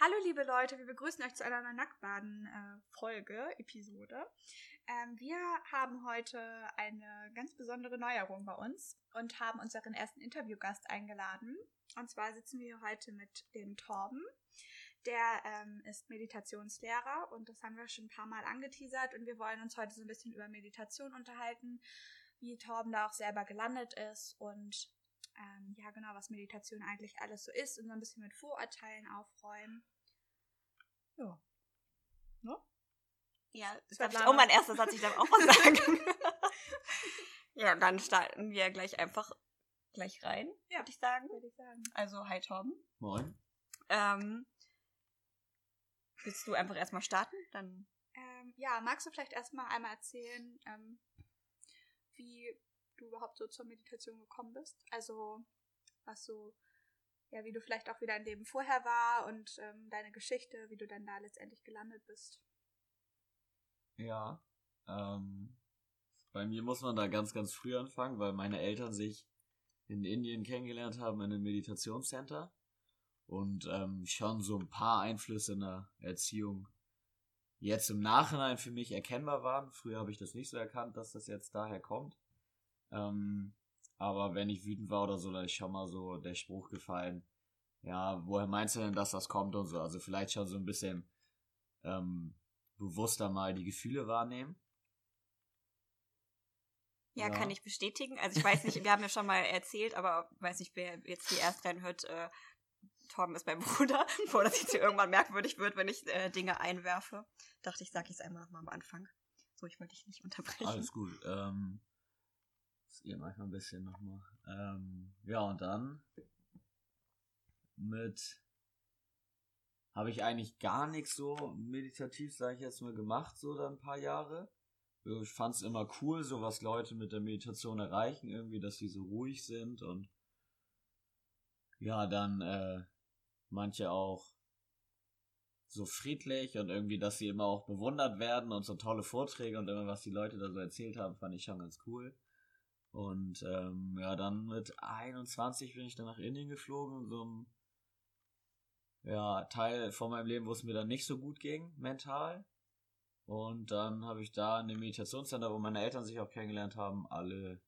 Hallo liebe Leute, wir begrüßen euch zu einer Nacktbaden-Folge, äh, Episode. Ähm, wir haben heute eine ganz besondere Neuerung bei uns und haben unseren ersten Interviewgast eingeladen. Und zwar sitzen wir heute mit dem Torben. Der ähm, ist Meditationslehrer und das haben wir schon ein paar Mal angeteasert und wir wollen uns heute so ein bisschen über Meditation unterhalten, wie Torben da auch selber gelandet ist und ähm, ja genau, was Meditation eigentlich alles so ist und so ein bisschen mit Vorurteilen aufräumen. Ja. Ne? Ja, das war auch mein erster Satz, ich darf auch was sagen. ja, dann starten wir gleich einfach gleich rein, ja, würde ich sagen. Würde ich sagen. Also, hi Torben. Moin. Ähm, willst du einfach erstmal starten? Dann. Ähm, ja, magst du vielleicht erstmal einmal erzählen, ähm, wie du überhaupt so zur Meditation gekommen bist? Also, was so, ja, wie du vielleicht auch wieder ein Leben vorher war und ähm, deine Geschichte, wie du dann da letztendlich gelandet bist. Ja, ähm, bei mir muss man da ganz, ganz früh anfangen, weil meine Eltern sich in Indien kennengelernt haben in einem Meditationscenter und ähm, schon so ein paar Einflüsse in der Erziehung jetzt im Nachhinein für mich erkennbar waren. Früher habe ich das nicht so erkannt, dass das jetzt daher kommt. Ähm, aber wenn ich wütend war oder so, da ist schon mal so der Spruch gefallen, ja, woher meinst du denn, dass das kommt und so. Also vielleicht schon so ein bisschen ähm, bewusster mal die Gefühle wahrnehmen. Ja, ja, kann ich bestätigen. Also ich weiß nicht, wir haben ja schon mal erzählt, aber weiß nicht, wer jetzt die erst reinhört, äh, Torben ist mein Bruder, bevor das jetzt irgendwann merkwürdig wird, wenn ich äh, Dinge einwerfe. Dachte ich, sage ich es einmal nochmal am Anfang. So, ich wollte dich nicht unterbrechen. Alles gut. Ähm, das geht manchmal ein bisschen nochmal. Ähm, ja, und dann mit habe ich eigentlich gar nichts so meditativ, sage ich jetzt mal, gemacht, so dann ein paar Jahre. Ich fand es immer cool, so was Leute mit der Meditation erreichen, irgendwie, dass die so ruhig sind und ja, dann äh, manche auch so friedlich und irgendwie, dass sie immer auch bewundert werden und so tolle Vorträge und immer, was die Leute da so erzählt haben, fand ich schon ganz cool. Und ähm, ja, dann mit 21 bin ich dann nach Indien geflogen, so ein ja, Teil von meinem Leben, wo es mir dann nicht so gut ging, mental. Und dann habe ich da in dem Meditationscenter, wo meine Eltern sich auch kennengelernt haben, alle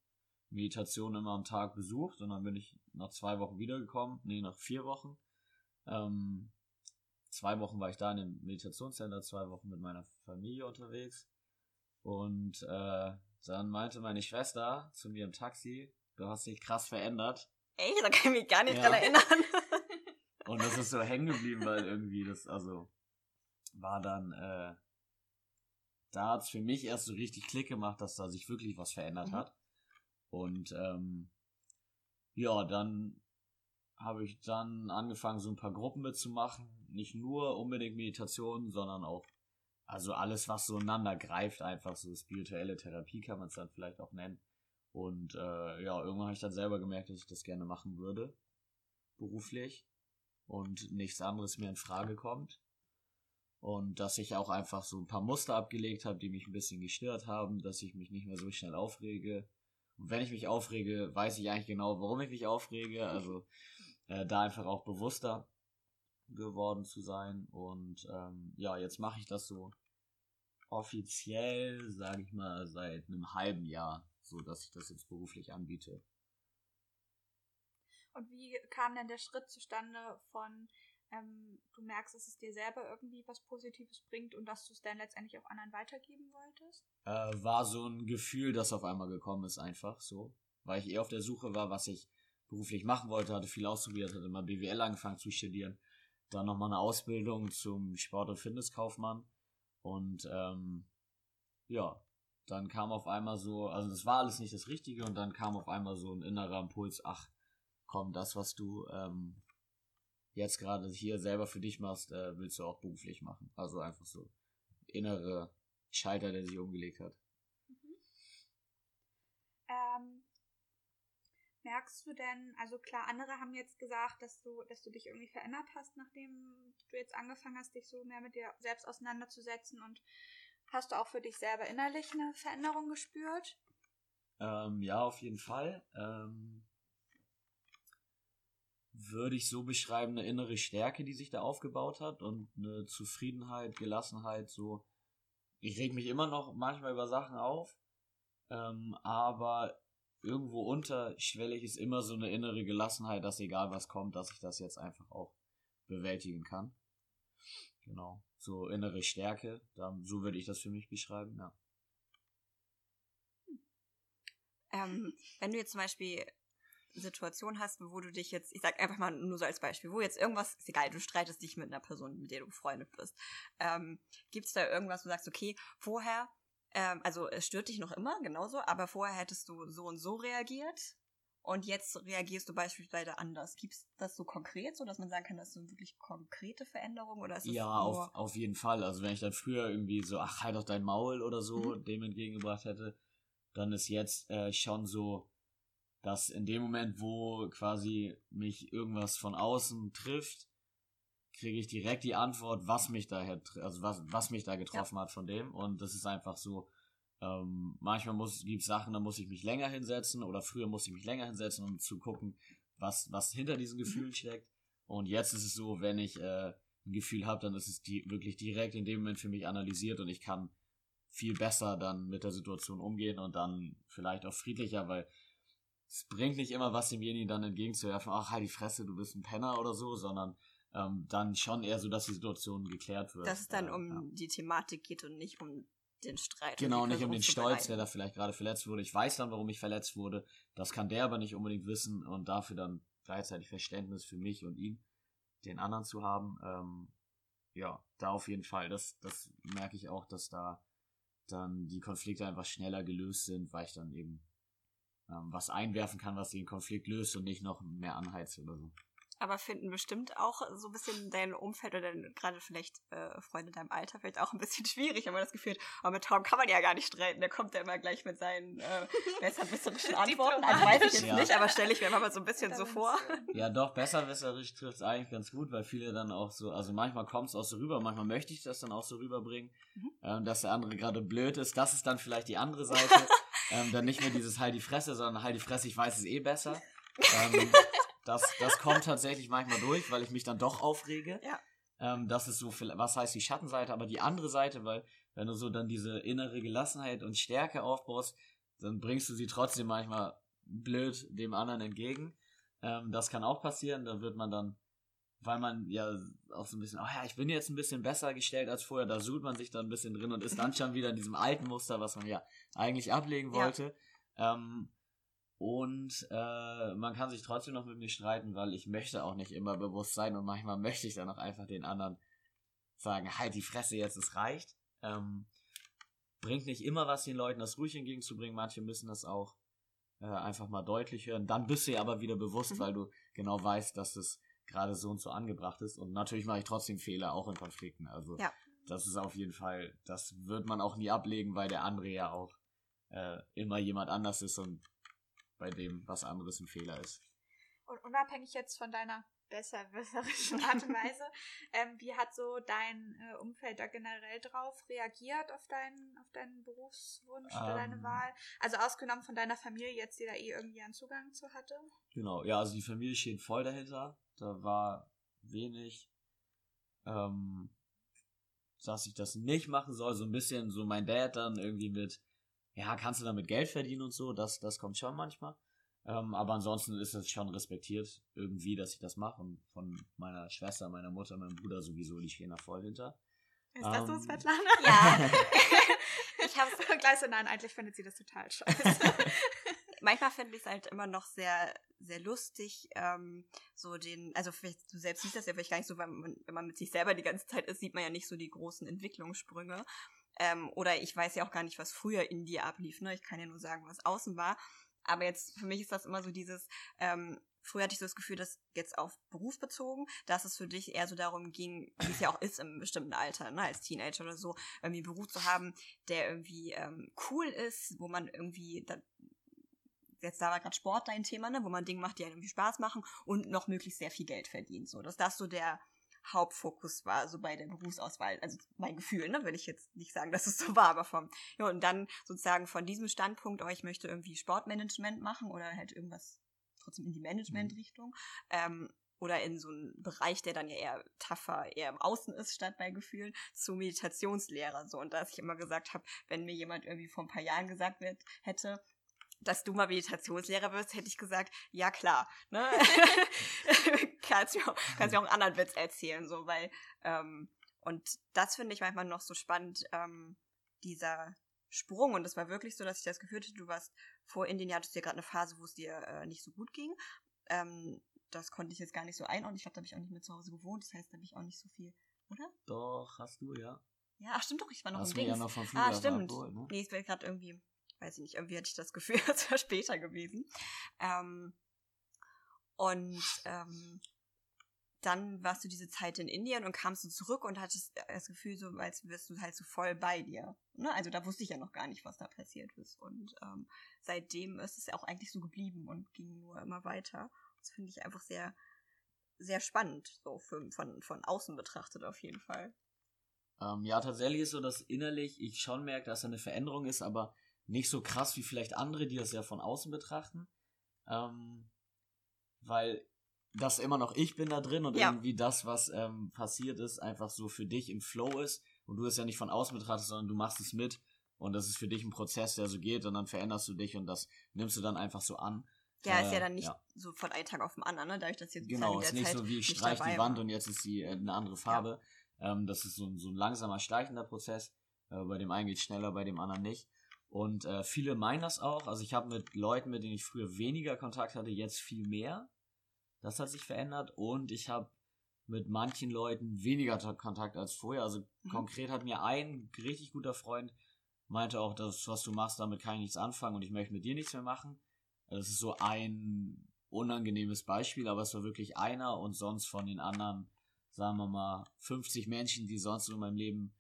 Meditationen immer am Tag besucht. Und dann bin ich nach zwei Wochen wiedergekommen. Nee, nach vier Wochen. Ähm, zwei Wochen war ich da in dem Meditationscenter, zwei Wochen mit meiner Familie unterwegs. Und äh, dann meinte meine Schwester zu mir im Taxi, du hast dich krass verändert. Ey, da kann ich mich gar nicht ja. dran erinnern. Und das ist so hängen geblieben, weil irgendwie das, also, war dann, äh, da hat's für mich erst so richtig Klick gemacht, dass da sich wirklich was verändert mhm. hat. Und ähm, ja, dann habe ich dann angefangen, so ein paar Gruppen mitzumachen. Nicht nur unbedingt Meditation, sondern auch, also alles, was so ineinander greift, einfach so spirituelle Therapie kann man es dann vielleicht auch nennen. Und äh, ja, irgendwann habe ich dann selber gemerkt, dass ich das gerne machen würde, beruflich und nichts anderes mehr in Frage kommt. Und dass ich auch einfach so ein paar Muster abgelegt habe, die mich ein bisschen gestört haben, dass ich mich nicht mehr so schnell aufrege. Und wenn ich mich aufrege, weiß ich eigentlich genau, warum ich mich aufrege. Also äh, da einfach auch bewusster geworden zu sein. Und ähm, ja, jetzt mache ich das so offiziell, sage ich mal, seit einem halben Jahr, so dass ich das jetzt beruflich anbiete. Und wie kam denn der Schritt zustande von, ähm, du merkst, dass es dir selber irgendwie was Positives bringt und dass du es dann letztendlich auch anderen weitergeben wolltest? Äh, war so ein Gefühl, das auf einmal gekommen ist, einfach so. Weil ich eh auf der Suche war, was ich beruflich machen wollte, hatte viel ausprobiert, hatte mal BWL angefangen zu studieren, dann nochmal eine Ausbildung zum Sport- und Fitnesskaufmann und ähm, ja, dann kam auf einmal so, also das war alles nicht das Richtige und dann kam auf einmal so ein innerer Impuls, ach, komm, das, was du ähm, jetzt gerade hier selber für dich machst, äh, willst du auch beruflich machen. Also einfach so innere Schalter, der sich umgelegt hat. Mhm. Ähm, merkst du denn, also klar, andere haben jetzt gesagt, dass du, dass du dich irgendwie verändert hast, nachdem du jetzt angefangen hast, dich so mehr mit dir selbst auseinanderzusetzen und hast du auch für dich selber innerlich eine Veränderung gespürt? Ähm, ja, auf jeden Fall. Ähm, würde ich so beschreiben, eine innere Stärke, die sich da aufgebaut hat und eine Zufriedenheit, Gelassenheit, so. Ich reg mich immer noch manchmal über Sachen auf, ähm, aber irgendwo unterschwellig ist immer so eine innere Gelassenheit, dass egal was kommt, dass ich das jetzt einfach auch bewältigen kann. Genau. So innere Stärke, da, so würde ich das für mich beschreiben, ja. Ähm, wenn du jetzt zum Beispiel Situation hast, wo du dich jetzt, ich sag einfach mal nur so als Beispiel, wo jetzt irgendwas, ist egal, du streitest dich mit einer Person, mit der du befreundet bist. Ähm, Gibt es da irgendwas, wo du sagst, okay, vorher, ähm, also es stört dich noch immer, genauso, aber vorher hättest du so und so reagiert und jetzt reagierst du beispielsweise anders. Gibt es das so konkret, so dass man sagen kann, das ist so wirklich konkrete Veränderung oder ist es Ja, auf, auf jeden Fall. Also wenn ich dann früher irgendwie so, ach, halt doch dein Maul oder so Mhm. dem entgegengebracht hätte, dann ist jetzt äh, schon so, dass in dem Moment, wo quasi mich irgendwas von außen trifft, kriege ich direkt die Antwort, was mich da also was, was mich da getroffen hat von dem. Und das ist einfach so, ähm, manchmal muss, gibt es Sachen, da muss ich mich länger hinsetzen oder früher muss ich mich länger hinsetzen, um zu gucken, was, was hinter diesen Gefühlen steckt. Und jetzt ist es so, wenn ich äh, ein Gefühl habe, dann ist es die, wirklich direkt in dem Moment für mich analysiert und ich kann viel besser dann mit der Situation umgehen und dann vielleicht auch friedlicher, weil es bringt nicht immer was demjenigen dann entgegenzuwerfen, ach halt die Fresse, du bist ein Penner oder so, sondern ähm, dann schon eher so, dass die Situation geklärt wird. dass es dann Äh, um ja. die Thematik geht und nicht um den Streit. Genau, nicht um den Stolz, der da vielleicht gerade verletzt wurde. Ich weiß dann, warum ich verletzt wurde. Das kann der aber nicht unbedingt wissen und dafür dann gleichzeitig Verständnis für mich und ihn, den anderen zu haben. Ähm, ja, da auf jeden Fall. Das, das merke ich auch, dass da dann die Konflikte einfach schneller gelöst sind, weil ich dann eben ähm, was einwerfen kann, was den Konflikt löst und nicht noch mehr anheizt oder so. Aber finden bestimmt auch so ein bisschen dein Umfeld oder dein, gerade vielleicht äh, Freunde in deinem Alter vielleicht auch ein bisschen schwierig, wenn man das Gefühl hat, aber mit Tom kann man ja gar nicht streiten. Der kommt ja immer gleich mit seinen äh, besserwisserischen Antworten. Also weiß ich jetzt Ja. nicht, aber stelle ich mir mal so ein bisschen so vor. Ja, doch, besserwisserisch trifft es eigentlich ganz gut, weil viele dann auch so, also manchmal kommt es auch so rüber, manchmal möchte ich das dann auch so rüberbringen, Mhm. ähm, dass der andere gerade blöd ist. Das ist dann vielleicht die andere Seite. ähm, dann nicht mehr dieses Halt die Fresse, sondern Halt die Fresse, ich weiß es eh besser. Ähm, das, das kommt tatsächlich manchmal durch, weil ich mich dann doch aufrege. Ja. Ähm, das ist so, viel- was heißt die Schattenseite, aber die andere Seite, weil wenn du so dann diese innere Gelassenheit und Stärke aufbaust, dann bringst du sie trotzdem manchmal blöd dem anderen entgegen. Ähm, das kann auch passieren, da wird man dann, weil man ja auch so ein bisschen, ach ja, ich bin jetzt ein bisschen besser gestellt als vorher, da sucht man sich dann ein bisschen drin und ist dann schon wieder in diesem alten Muster, was man ja eigentlich ablegen Ja. wollte. Ähm, und äh, man kann sich trotzdem noch mit mir streiten, weil ich möchte auch nicht immer bewusst sein und manchmal möchte ich dann auch einfach den anderen sagen, halt die Fresse jetzt, es reicht. Ähm, bringt nicht immer was den Leuten, das ruhig entgegenzubringen. Manche müssen das auch äh, einfach mal deutlich hören. Dann bist du ja aber wieder bewusst, Mhm. weil du genau weißt, dass das gerade so und so angebracht ist. Und natürlich mache ich trotzdem Fehler, auch in Konflikten. Also Ja. das ist auf jeden Fall, das wird man auch nie ablegen, weil der andere ja auch äh, immer jemand anders ist und bei dem was anderes ein Fehler ist. Und unabhängig jetzt von deiner besserwisserischen Art und Weise, ähm, wie hat so dein äh, Umfeld da generell drauf reagiert auf deinen, auf deinen Berufswunsch oder deine Ähm. Wahl? Also ausgenommen von deiner Familie jetzt, die da eh irgendwie einen Zugang zu hatte? Genau, ja, also die Familie steht voll dahinter. Da war wenig, ähm, dass ich das nicht machen soll. So ein bisschen so mein Dad dann irgendwie mit, ja, kannst du damit Geld verdienen und so, das, das kommt schon manchmal. Ähm, aber ansonsten ist es schon respektiert irgendwie, dass ich das mache. Und von meiner Schwester, meiner Mutter, meinem Bruder sowieso, die stehen da voll hinter. Ist das so, Ähm. Svetlana? Ja. ich habe Gleich so, nein, eigentlich findet sie das total scheiße. manchmal finde ich es halt immer noch sehr, sehr lustig, ähm, so den, also vielleicht, du selbst siehst das ja vielleicht gar nicht so, weil man, wenn man mit sich selber die ganze Zeit ist, sieht man ja nicht so die großen Entwicklungssprünge. Ähm, oder ich weiß ja auch gar nicht, was früher in dir ablief, ne? Ich kann ja nur sagen, was außen war. Aber jetzt, für mich ist das immer so dieses, ähm, früher hatte ich so das Gefühl, dass jetzt auf Beruf bezogen, dass es für dich eher so darum ging, wie es ja auch ist im bestimmten Alter, ne, als Teenager oder so, irgendwie einen Beruf zu haben, der irgendwie ähm, cool ist, wo man irgendwie, da, jetzt da war gerade Sport dein Thema, ne, wo man Dinge macht, die einem irgendwie Spaß machen und noch möglichst sehr viel Geld verdient, so, dass das so der Hauptfokus war, so bei der Berufsauswahl, also mein Gefühl, ne, will ich jetzt nicht sagen, dass es so war, aber vom, ja, und dann sozusagen von diesem Standpunkt, oh, ich möchte irgendwie Sportmanagement machen oder halt irgendwas trotzdem in die Management-Richtung, ähm, oder in so einen Bereich, der dann ja eher tougher, eher im Außen ist, statt bei Gefühlen, zu Meditationslehrer. So. Und dass ich immer gesagt habe, wenn mir jemand irgendwie vor ein paar Jahren gesagt wird, hätte, dass du mal Meditationslehrer wirst, hätte ich gesagt, ja klar. Ne? kannst, mir auch, kannst mir auch einen anderen Witz erzählen, so, weil, ähm, und das finde ich manchmal noch so spannend, ähm, dieser Sprung. Und es war wirklich so, dass ich das Gefühl hatte, du warst vor Indien, ja, hattest du ja gerade eine Phase, wo es dir äh, nicht so gut ging. Ähm, das konnte ich jetzt gar nicht so einordnen. Ich glaube, da habe ich auch nicht mehr zu Hause gewohnt. Das heißt, da habe ich auch nicht so viel, oder? Doch, hast du, ja. Ja, ach, stimmt doch, ich war noch Hast im Dings. ja noch vom ah, Flughafen stimmt. abgeholt, ne? Nee, es wäre gerade irgendwie, weiß ich nicht, irgendwie hatte ich das Gefühl, es wäre später gewesen. Ähm, und ähm, dann warst du diese Zeit in Indien und kamst du zurück und hattest das Gefühl, so als wärst du halt so voll bei dir. Ne? Also da wusste ich ja noch gar nicht, was da passiert ist. Und ähm, seitdem ist es ja auch eigentlich so geblieben und ging nur immer weiter. Das finde ich einfach sehr, sehr spannend, so für, von, von außen betrachtet auf jeden Fall. Ähm, ja, tatsächlich ist so, dass innerlich ich schon merke, dass da eine Veränderung ist, aber nicht so krass wie vielleicht andere, die das ja von außen betrachten. Ähm, weil das immer noch ich bin da drin und Ja. irgendwie das, was ähm, passiert ist, einfach so für dich im Flow ist und du es ja nicht von außen betrachtest, sondern du machst es mit und das ist für dich ein Prozess, der so geht und dann veränderst du dich und das nimmst du dann einfach so an. Ja, ist ja Äh, dann nicht ja. so von einem Tag auf den anderen, ne? dadurch, dass jetzt Genau, in ist nicht Zeit so wie ich nicht streich dabei die Wand war. und jetzt ist sie äh, eine andere Farbe. Ähm, das ist so ein, so ein langsamer, schleichender Prozess. Äh, bei dem einen geht schneller, bei dem anderen nicht. Und äh, viele meinen das auch. Also ich habe mit Leuten, mit denen ich früher weniger Kontakt hatte, jetzt viel mehr. Das hat sich verändert. Und ich habe mit manchen Leuten weniger Ta- Kontakt als vorher. Also Mhm. konkret hat mir ein richtig guter Freund meinte auch, das, was du machst, damit kann ich nichts anfangen und ich möchte mit dir nichts mehr machen. Das ist so ein unangenehmes Beispiel, aber es war wirklich einer und sonst von den anderen, sagen wir mal, 50 Menschen, die sonst so in meinem Leben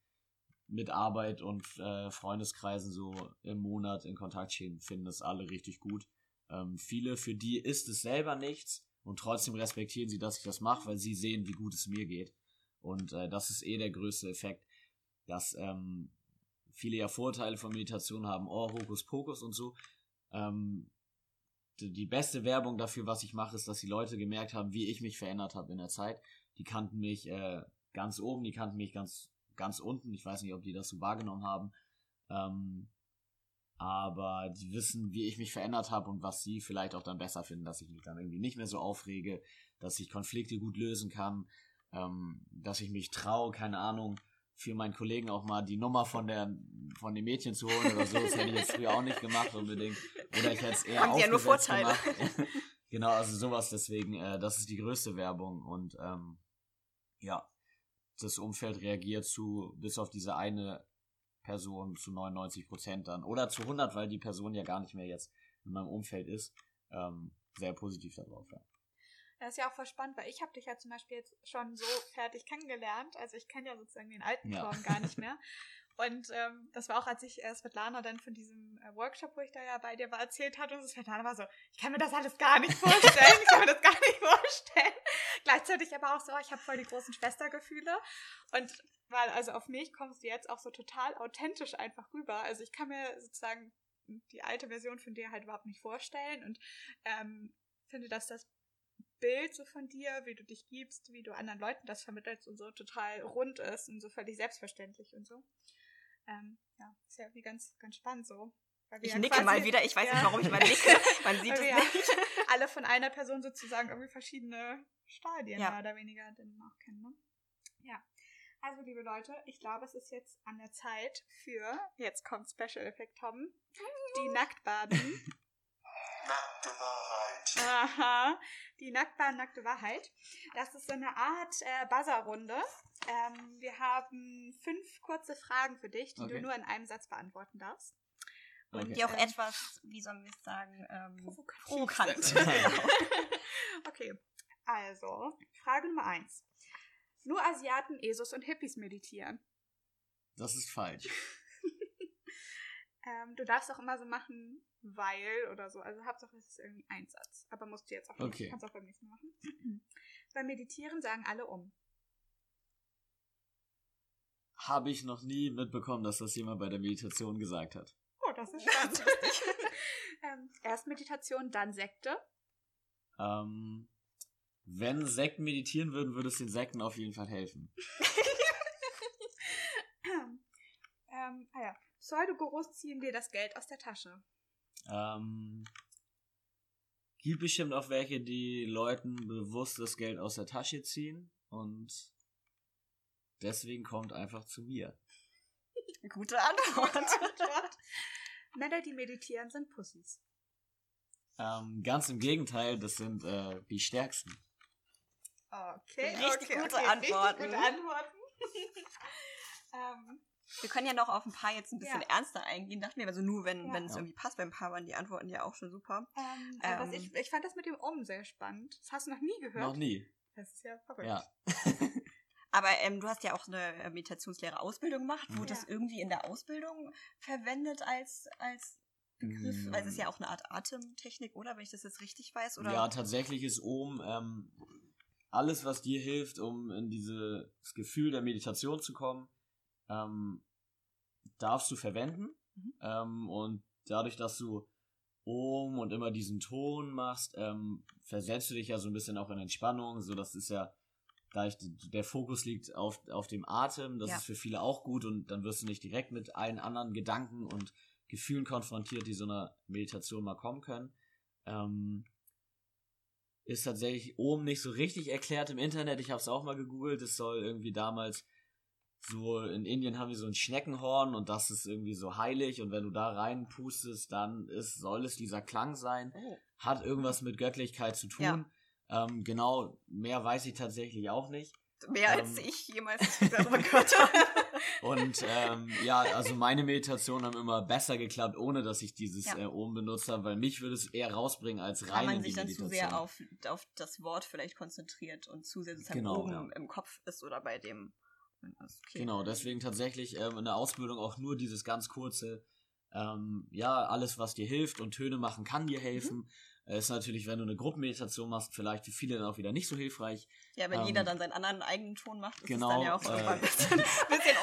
mit Arbeit und äh, Freundeskreisen so im Monat in Kontakt stehen, finden das alle richtig gut. Ähm, viele, für die ist es selber nichts und trotzdem respektieren sie, dass ich das mache, weil sie sehen, wie gut es mir geht. Und äh, das ist eh der größte Effekt, dass ähm, viele ja Vorteile von Meditation haben, oh, Hokuspokus und so. Ähm, die die beste Werbung dafür, was ich mache, ist, dass die Leute gemerkt haben, wie ich mich verändert habe in der Zeit. Die kannten mich äh, ganz oben, die kannten mich ganz, ganz unten. Ich weiß nicht, ob die das so wahrgenommen haben. Ähm, aber die wissen, wie ich mich verändert habe und was sie vielleicht auch dann besser finden, dass ich mich dann irgendwie nicht mehr so aufrege, dass ich Konflikte gut lösen kann, ähm, dass ich mich traue, keine Ahnung, für meinen Kollegen auch mal die Nummer von der von dem Mädchen zu holen oder so. Das hätte ich jetzt früher auch nicht gemacht unbedingt. Oder ich hätte es eher Haben ja nur Vorteile. gemacht. genau, also sowas deswegen, äh, das ist die größte Werbung und ähm, ja, das Umfeld reagiert zu, bis auf diese eine Person zu 99 Prozent dann oder zu 100, weil die Person ja gar nicht mehr jetzt in meinem Umfeld ist, ähm, sehr positiv darauf. Ja. Das ist ja auch voll spannend, weil ich habe dich ja zum Beispiel jetzt schon so fertig kennengelernt. Also ich kenne ja sozusagen den alten Ja. Torben gar nicht mehr. Und ähm, das war auch, als ich äh, Svetlana dann von diesem äh, Workshop, wo ich da ja bei dir war, erzählt hatte. Und Svetlana war so, ich kann mir das alles gar nicht vorstellen. ich kann mir das gar nicht vorstellen. Gleichzeitig aber auch so, ich habe voll die großen Schwestergefühle. Und weil, also auf mich kommst du jetzt auch so total authentisch einfach rüber. Also ich kann mir sozusagen die alte Version von dir halt überhaupt nicht vorstellen und ähm, finde, dass das Bild so von dir, wie du dich gibst, wie du anderen Leuten das vermittelst und so total rund ist und so völlig selbstverständlich und so. Ähm, ja, ist ja irgendwie ganz, ganz spannend so. Ich ja nicke quasi- mal wieder, ich weiß ja. nicht, warum ich mal nicke. Man sieht Weil es wir ja nicht. alle von einer Person sozusagen irgendwie verschiedene Stadien Ja. mehr oder weniger dann auch kennen. Ne? Ja. Also, liebe Leute, ich glaube, es ist jetzt an der Zeit für, jetzt kommt Special Effekt Tom, die Nacktbaden. Nackte Wahrheit. Aha, die Nacktbahn, nackte Wahrheit. Das ist so eine Art äh, Buzzer-Runde. Ähm, wir haben fünf kurze Fragen für dich, die du Okay. nur in einem Satz beantworten darfst. Und Okay. Die auch etwas, wie sollen wir es sagen, ähm, provokant. sind. okay, also, Frage Nummer eins. Nur Asiaten, Esos und Hippies meditieren. Das ist falsch. Ähm, du darfst auch immer so machen, weil oder so. Also Hauptsache es ist irgendwie ein Satz. Aber musst du jetzt auch nicht. Okay. Kannst auch beim nächsten Mal machen. beim Meditieren sagen alle um. Habe ich noch nie mitbekommen, dass das jemand bei der Meditation gesagt hat. Das ist spannend. ähm, erst Meditation, dann Sekte. Ähm, wenn Sekten meditieren würden, würde es den Sekten auf jeden Fall helfen. ähm, ah ja. Pseudogurus ziehen dir das Geld aus der Tasche. Ähm, gibt bestimmt auch welche, die Leuten bewusst das Geld aus der Tasche ziehen und deswegen kommt einfach zu mir. Gute Antwort. Männer, die meditieren, sind Pussys. Ähm, ganz im Gegenteil, das sind äh, die stärksten. Okay, Richtig okay, gute okay, Antworten. Richtig gute Antworten. ähm, Wir können ja noch auf ein paar jetzt ein bisschen Ja. ernster eingehen, dachten wir, also nur wenn, Ja. wenn es Ja. irgendwie passt, beim paar waren die Antworten ja auch schon super. ähm, Ähm. ich, ich fand das mit dem Om sehr spannend. Das hast du noch nie gehört? Noch nie. Das ist ja verrückt. Ja. Aber ähm, du hast ja auch eine äh, Meditationslehre-Ausbildung gemacht. Mhm. Wurde das irgendwie in der Ausbildung verwendet als, als Begriff? Mm. Also es ist ja auch eine Art Atemtechnik, oder? Wenn ich das jetzt richtig weiß, oder? Ja, tatsächlich ist Ohm ähm, alles, was dir hilft, um in dieses Gefühl der Meditation zu kommen, ähm, darfst du verwenden. Mhm. Ähm, und dadurch, dass du Ohm und immer diesen Ton machst, ähm, versetzt du dich ja so ein bisschen auch in Entspannung. So, das ist ja, da ich, der Fokus liegt auf, auf dem Atem, das Ja. ist für viele auch gut und dann wirst du nicht direkt mit allen anderen Gedanken und Gefühlen konfrontiert, die so einer Meditation mal kommen können. Ähm, ist tatsächlich oben nicht so richtig erklärt im Internet. Ich habe es auch mal gegoogelt. Es soll irgendwie damals so in Indien haben wir so ein Schneckenhorn und das ist irgendwie so heilig und wenn du da reinpustest, dann ist, soll es dieser Klang sein. Oh. Hat irgendwas mit Göttlichkeit zu tun. Ähm, genau, mehr weiß ich tatsächlich auch nicht. Mehr als Ähm. ich jemals darüber gehört habe. Und ähm, ja, also meine Meditationen haben immer besser geklappt, ohne dass ich dieses Ja. äh, oben benutzt habe, weil mich würde es eher rausbringen als rein Kann man in sich dann zu sehr auf, auf das Wort vielleicht konzentriert und zu sehr sozusagen Genau, oben ja. im Kopf ist oder bei dem. Okay. Genau, deswegen tatsächlich ähm, in der Ausbildung auch nur dieses ganz kurze, ähm, ja, alles, was dir hilft und Töne machen kann dir helfen. Äh, Ist natürlich, wenn du eine Gruppenmeditation machst, vielleicht für viele dann auch wieder nicht so hilfreich. Ja, wenn Ähm, jeder dann seinen anderen eigenen Ton macht, ist genau, es dann ja auch äh, ein bisschen, bisschen.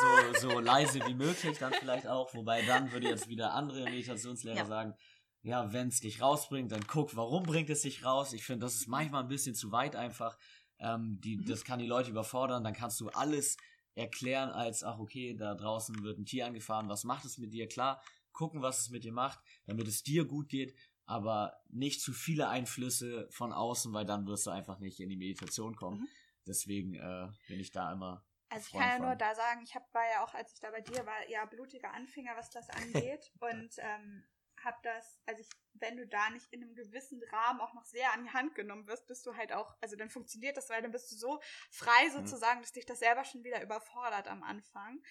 So, so leise wie möglich dann vielleicht auch. Wobei dann würde jetzt wieder andere Meditationslehrer Ja. sagen, ja, wenn es dich rausbringt, dann guck, warum bringt es dich raus. Ich finde, das ist manchmal ein bisschen zu weit einfach. Ähm, die, Mhm. Das kann die Leute überfordern. Dann kannst du alles erklären als, ach okay, da draußen wird ein Tier angefahren, was macht es mit dir? Klar, gucken, was es mit dir macht, damit es dir gut geht, aber nicht zu viele Einflüsse von außen, weil dann wirst du einfach nicht in die Meditation kommen. Mhm. Deswegen äh, bin ich da immer. Also ich kann ja nur da sagen, ich hab, war ja auch, als ich da bei dir war, ja blutiger Anfänger, was das angeht. und ähm, hab das, also ich, wenn du da nicht in einem gewissen Rahmen auch noch sehr an die Hand genommen wirst, bist du halt auch, also dann funktioniert das, weil dann bist du so frei Mhm. sozusagen, dass dich das selber schon wieder überfordert am Anfang.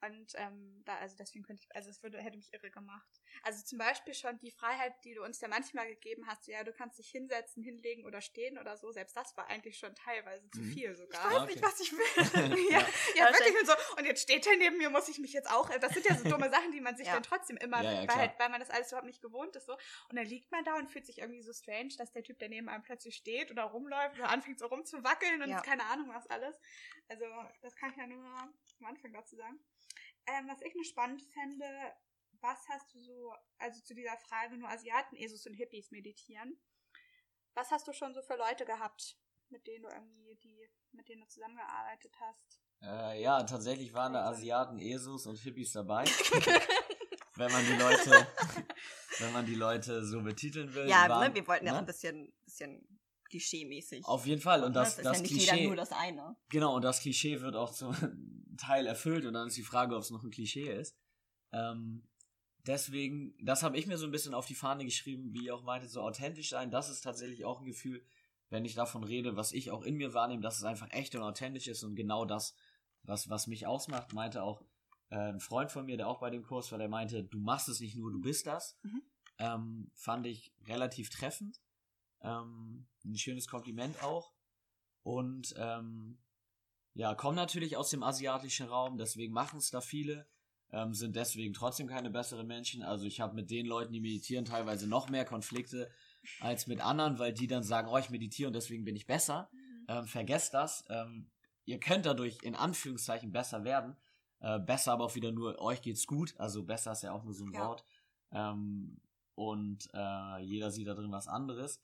Und ähm, da, also deswegen könnte ich, also es würde, hätte mich irre gemacht. Also zum Beispiel schon die Freiheit, die du uns ja manchmal gegeben hast, ja, du kannst dich hinsetzen, hinlegen oder stehen oder so, selbst das war eigentlich schon teilweise zu Mhm. viel sogar. Ich weiß okay. nicht, was ich will. Ja, Ja. ja, wirklich und so. Und jetzt steht er neben mir, muss ich mich jetzt auch. Das sind ja so dumme Sachen, die man sich Ja. dann trotzdem immer, Ja, ja, weil, halt, weil man das alles überhaupt nicht gewohnt ist. so. Und dann liegt man da und fühlt sich irgendwie so strange, dass der Typ, der neben einem plötzlich steht oder rumläuft oder anfängt so rumzuwackeln und Ja. keine Ahnung was alles. Also, das kann ich ja nur am Anfang dazu sagen. Ähm, was ich nur spannend fände, was hast du so, also zu dieser Frage nur Asiaten, Esus und Hippies meditieren. Was hast du schon so für Leute gehabt, mit denen du irgendwie, die, mit denen du zusammengearbeitet hast? Äh, ja, tatsächlich waren da Asiaten, Esus und Hippies dabei. wenn man die Leute, wenn man die Leute so betiteln will. Ja, waren, ne, wir wollten ja auch ne? ein bisschen, bisschen klischee-mäßig. Auf jeden Fall. Und Ne, das, es ist das ja nicht Klischee. jeder nur das eine. Genau, und das Klischee wird auch zum Teil erfüllt und dann ist die Frage, ob es noch ein Klischee ist. Ähm, deswegen, das habe ich mir so ein bisschen auf die Fahne geschrieben, wie ihr auch meinte, so authentisch sein. Das ist tatsächlich auch ein Gefühl, wenn ich davon rede, was ich auch in mir wahrnehme, dass es einfach echt und authentisch ist und genau das, was, was mich ausmacht, meinte auch äh, ein Freund von mir, der auch bei dem Kurs war, der meinte, du machst es nicht nur, du bist das. Mhm. Ähm, fand ich relativ treffend. Ähm, ein schönes Kompliment auch. Und ähm, ja, kommen natürlich aus dem asiatischen Raum, deswegen machen es da viele, ähm, sind deswegen trotzdem keine besseren Menschen. Also ich habe mit den Leuten, die meditieren, teilweise noch mehr Konflikte als mit anderen, weil die dann sagen, oh, ich meditiere und deswegen bin ich besser. Ähm, vergesst das. Ähm, ihr könnt dadurch in Anführungszeichen besser werden. Äh, besser aber auch wieder nur, euch geht's gut. Also besser ist ja auch nur so ein Ja. Wort. Ähm, und äh, jeder sieht da drin was anderes.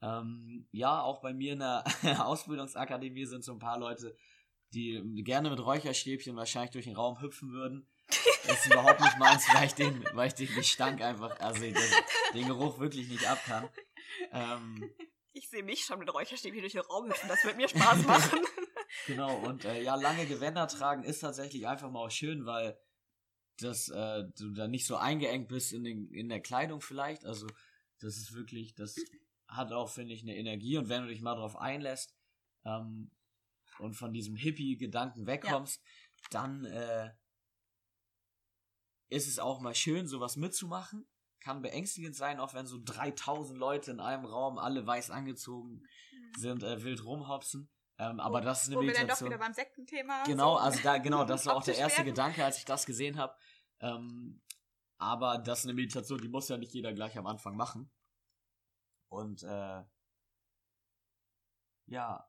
Ähm, ja, auch bei mir in der Ausbildungsakademie sind so ein paar Leute, die gerne mit Räucherstäbchen wahrscheinlich durch den Raum hüpfen würden. Das ist überhaupt nicht meins, weil ich den, weil ich den Gestank einfach, also den, den Geruch wirklich nicht ab kann. Ähm, Ich sehe mich schon mit Räucherstäbchen durch den Raum hüpfen. Das wird mir Spaß machen. Genau, und äh, ja, lange Gewänder tragen ist tatsächlich einfach mal auch schön, weil das, äh, du da nicht so eingeengt bist in, den, in der Kleidung vielleicht. Also, das ist wirklich, das hat auch, finde ich, eine Energie. Und wenn du dich mal drauf einlässt ähm, und von diesem Hippie-Gedanken wegkommst, dann äh, ist es auch mal schön, sowas mitzumachen. Kann beängstigend sein, auch wenn so 3000 Leute in einem Raum, alle weiß angezogen sind, äh, wild rumhopsen. Ähm, aber das ist eine Wo wir dann doch Meditation. wieder beim Sektenthema Genau, so also da, genau, das war auch der erste werden. Gedanke, als ich das gesehen habe. Ähm, aber das ist eine Meditation, die muss ja nicht jeder gleich am Anfang machen. Und äh, ja,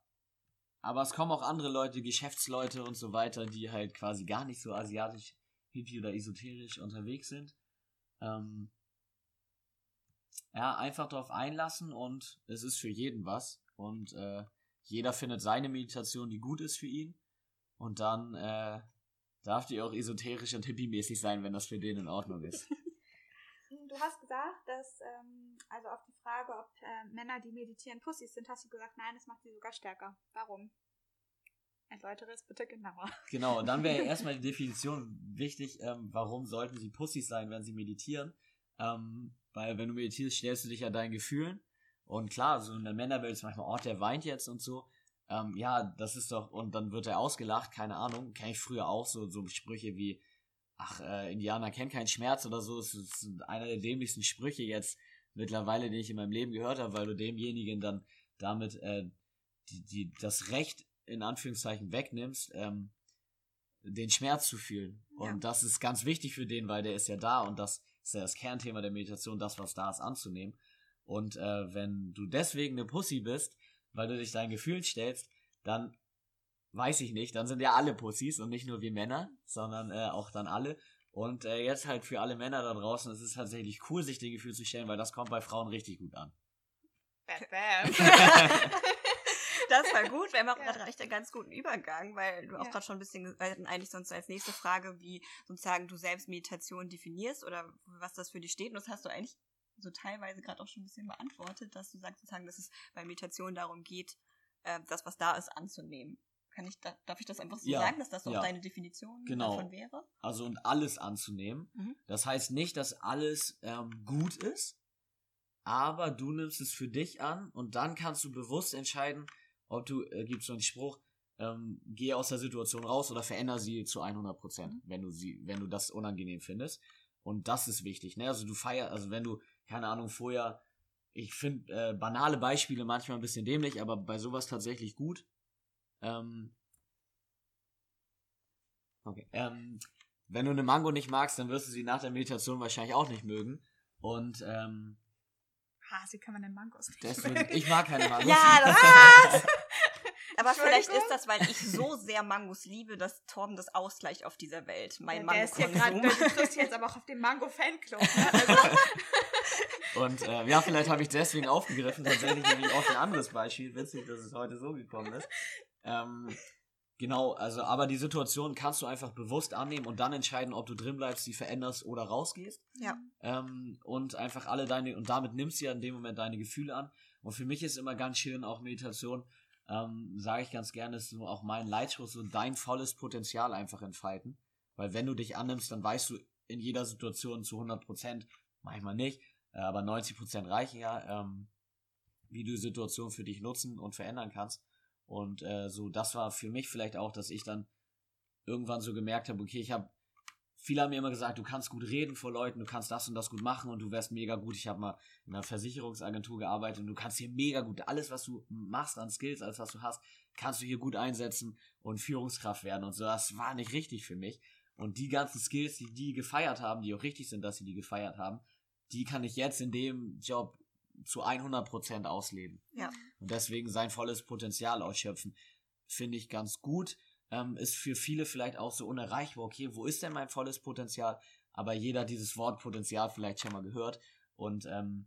aber es kommen auch andere Leute, Geschäftsleute und so weiter, die halt quasi gar nicht so asiatisch, hippie oder esoterisch unterwegs sind. Ähm, ja, einfach darauf einlassen und es ist für jeden was. Und äh, jeder findet seine Meditation, die gut ist für ihn. Und dann äh, darf die auch esoterisch und hippie-mäßig sein, wenn das für den in Ordnung ist. Du hast gesagt, dass, ähm, also auf die Frage, ob äh, Männer, die meditieren, Pussys sind, hast du gesagt, nein, das macht sie sogar stärker. Warum? Erläutere es bitte genauer. Genau, und dann wäre ja erstmal die Definition wichtig, ähm, warum sollten sie Pussys sein, wenn sie meditieren? Ähm, weil wenn du meditierst, stellst du dich ja deinen Gefühlen. Und klar, so in der Männerwelt ist manchmal, oh, der weint jetzt und so. Ähm, ja, das ist doch, und dann wird er ausgelacht, keine Ahnung, kenne ich früher auch so, so Sprüche wie, ach, äh, Indianer kennen keinen Schmerz oder so. Das ist einer der dämlichsten Sprüche jetzt mittlerweile, den ich in meinem Leben gehört habe, weil du demjenigen dann damit äh, die, die, das Recht in Anführungszeichen wegnimmst, ähm, den Schmerz zu fühlen. Und Ja. das ist ganz wichtig für den, weil der ist ja da und das ist ja das Kernthema der Meditation, das, was da ist, anzunehmen. Und äh, wenn du deswegen eine Pussy bist, weil du dich deinen Gefühlen stellst, dann weiß ich nicht, dann sind ja alle Pussys und nicht nur wir Männer, sondern äh, auch dann alle. Und äh, jetzt halt für alle Männer da draußen, es ist tatsächlich cool, sich den Gefühl zu stellen, weil das kommt bei Frauen richtig gut an. Bam, bam. Das war gut. Wir haben auch Ja. gerade recht einen ganz guten Übergang, weil du auch Ja. gerade schon ein bisschen, weil eigentlich sonst als nächste Frage, wie sozusagen du selbst Meditation definierst oder was das für dich steht. Und das hast du eigentlich so teilweise gerade auch schon ein bisschen beantwortet, dass du sagst sozusagen, dass es bei Meditation darum geht, äh, das, was da ist, anzunehmen. Kann ich, da, darf ich das einfach so Ja, sagen, dass das so ja. auch deine Definition Genau. davon wäre? Also und alles anzunehmen. Mhm. Das heißt nicht, dass alles ähm, gut ist, aber du nimmst es für dich an und dann kannst du bewusst entscheiden, ob du, äh, gibt so einen Spruch, ähm, geh aus der Situation raus oder veränder sie zu 100 Prozent, Mhm. wenn du sie, wenn du das unangenehm findest. Und das ist wichtig, ne? Also du feierst, also wenn du, keine Ahnung, vorher, ich finde äh, banale Beispiele manchmal ein bisschen dämlich, aber bei sowas tatsächlich gut. Ähm, okay. Ähm, wenn du eine Mango nicht magst, dann wirst du sie nach der Meditation wahrscheinlich auch nicht mögen. Und ähm, Ha, sie kann man den Mangos nicht deswegen, mögen. ich mag keine Mangos. Ja, das Aber vielleicht ist das, weil ich so sehr Mangos liebe, dass Torben das Ausgleich auf dieser Welt. Mein Ja, der ist hier gerade, Mango-Konsum. du triffst jetzt aber auch auf den Mango-Fanclub. Ne? Also, Und äh, ja, vielleicht habe ich deswegen aufgegriffen, tatsächlich nämlich auch ein anderes Beispiel. Witzig, dass es heute so gekommen ist. Ähm, genau, also, aber die Situation kannst du einfach bewusst annehmen und dann entscheiden, ob du drin bleibst, sie veränderst oder rausgehst. Ja. Ähm, und einfach alle deine, und damit nimmst du ja in dem Moment deine Gefühle an. Und für mich ist immer ganz schön auch Meditation, ähm, sage ich ganz gerne, ist so auch mein Leitspruch, so dein volles Potenzial einfach entfalten. Weil wenn du dich annimmst, dann weißt du in jeder Situation zu 100 Prozent, manchmal nicht, äh, aber 90 Prozent reichen ja, ähm, wie du die Situation für dich nutzen und verändern kannst. Und äh, so, das war für mich vielleicht auch, dass ich dann irgendwann so gemerkt habe, okay, ich habe, viele haben mir immer gesagt, du kannst gut reden vor Leuten, du kannst das und das gut machen und du wärst mega gut. Ich habe mal in einer Versicherungsagentur gearbeitet und du kannst hier mega gut, alles, was du machst an Skills, alles, was du hast, kannst du hier gut einsetzen und Führungskraft werden und so. Das war nicht richtig für mich. Und die ganzen Skills, die die gefeiert haben, die auch richtig sind, dass sie die gefeiert haben, die kann ich jetzt in dem Job zu 100% ausleben. Ja. Und deswegen sein volles Potenzial ausschöpfen, finde ich ganz gut. Ähm, ist für viele vielleicht auch so unerreichbar. Okay, wo ist denn mein volles Potenzial? Aber jeder hat dieses Wort Potenzial vielleicht schon mal gehört. Und ähm,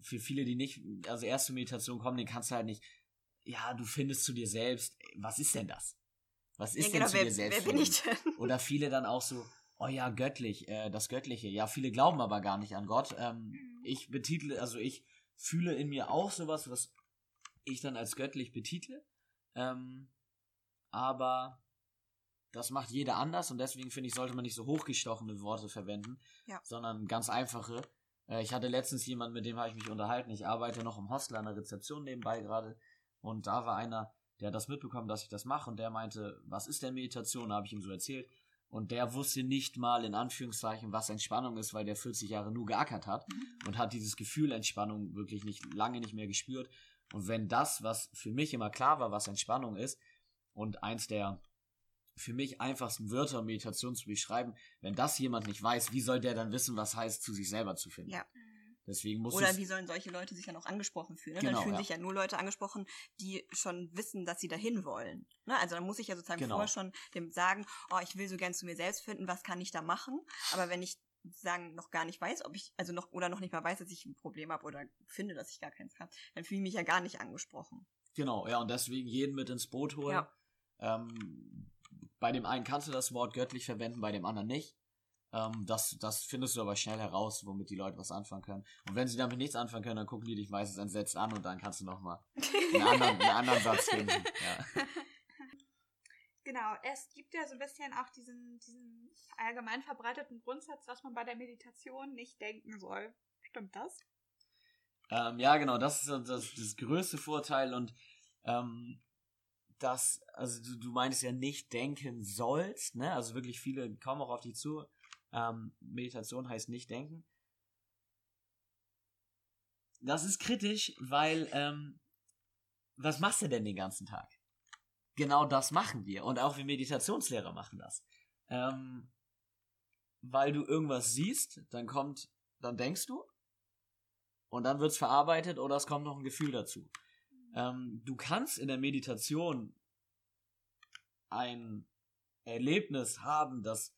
für viele, die nicht, also erste Meditation kommen, den kannst du halt nicht, ja, du findest zu dir selbst, was ist denn das? Was ist ja, denn genau, zu wer, dir selbst? wer bin ich denn? Oder viele dann auch so, oh ja, göttlich, äh, das Göttliche. Ja, viele glauben aber gar nicht an Gott. Ähm, Mhm. Ich betitle, also ich fühle in mir auch sowas, was ich dann als göttlich betitle. Ähm, aber das macht jeder anders und deswegen finde ich, sollte man nicht so hochgestochene Worte verwenden, Ja. sondern ganz einfache. Äh, ich hatte letztens jemanden, mit dem habe ich mich unterhalten. Ich arbeite noch im Hostel an der Rezeption nebenbei gerade und da war einer, der hat das mitbekommen, dass ich das mache und der meinte, was ist denn Meditation? Da habe ich ihm so erzählt. Und der wusste nicht mal in Anführungszeichen, was Entspannung ist, weil der 40 Jahre nur geackert hat und hat dieses Gefühl Entspannung wirklich nicht lange nicht mehr gespürt. Und wenn das, was für mich immer klar war, was Entspannung ist, und eins der für mich einfachsten Wörter, Meditation zu beschreiben, wenn das jemand nicht weiß, wie soll der dann wissen, was heißt, zu sich selber zu finden? Ja. Deswegen muss Oder wie sollen solche Leute sich dann auch angesprochen fühlen? Ne? Genau, dann fühlen ja. sich ja nur Leute angesprochen, die schon wissen, dass sie dahin wollen. Ne? Also dann muss ich ja sozusagen Genau. vorher schon dem sagen, oh, ich will so gern zu mir selbst finden, was kann ich da machen? Aber wenn ich sagen noch gar nicht weiß, ob ich, also noch oder noch nicht mal weiß, dass ich ein Problem habe oder finde, dass ich gar keins habe, dann fühle ich mich ja gar nicht angesprochen. Genau, ja, und deswegen jeden mit ins Boot holen. Ja. Ähm, bei dem einen kannst du das Wort göttlich verwenden, bei dem anderen nicht. Ähm, das, das findest du aber schnell heraus, womit die Leute was anfangen können. Und wenn sie damit nichts anfangen können, dann gucken die dich meistens entsetzt an und dann kannst du nochmal einen anderen, einen anderen Satz finden. Ja. Genau, es gibt ja so ein bisschen auch diesen, diesen allgemein verbreiteten Grundsatz, dass man bei der Meditation nicht denken soll. Stimmt das? Ähm, ja, genau, das ist so das, das größte Vorteil und ähm, das, also du, du meinst ja nicht denken sollst, ne? Also wirklich viele kommen auch auf dich zu. Ähm, Meditation heißt nicht denken. Das ist kritisch, weil ähm, was machst du denn den ganzen Tag? Genau das machen wir und auch wir Meditationslehrer machen das. Ähm, weil du irgendwas siehst, dann kommt, dann denkst du und dann wird's verarbeitet oder es kommt noch ein Gefühl dazu. Ähm, du kannst in der Meditation ein Erlebnis haben, dass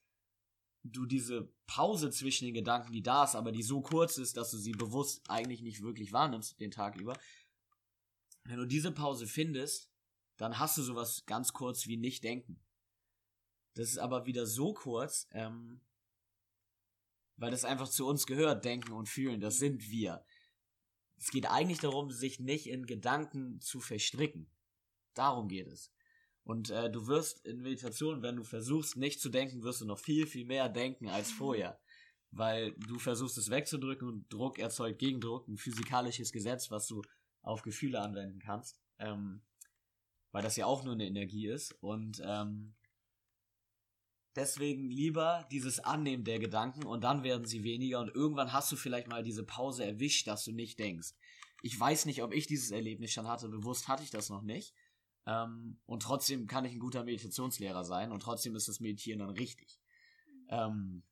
du diese Pause zwischen den Gedanken, die da ist, aber die so kurz ist, dass du sie bewusst eigentlich nicht wirklich wahrnimmst den Tag über. Wenn du diese Pause findest, dann hast du sowas ganz kurz wie nicht denken. Das ist aber wieder so kurz, ähm, weil das einfach zu uns gehört, denken und fühlen, das sind wir. Es geht eigentlich darum, sich nicht in Gedanken zu verstricken. Darum geht es. Und äh, du wirst in Meditation, wenn du versuchst, nicht zu denken, wirst du noch viel, viel mehr denken als vorher. Weil du versuchst es wegzudrücken und Druck erzeugt Gegendruck, ein physikalisches Gesetz, was du auf Gefühle anwenden kannst. Ähm, weil das ja auch nur eine Energie ist. Und ähm, deswegen lieber dieses Annehmen der Gedanken und dann werden sie weniger und irgendwann hast du vielleicht mal diese Pause erwischt, dass du nicht denkst. Ich weiß nicht, ob ich dieses Erlebnis schon hatte, bewusst hatte ich das noch nicht. Ähm, und trotzdem kann ich ein guter Meditationslehrer sein und trotzdem ist das Meditieren dann richtig. Ähm,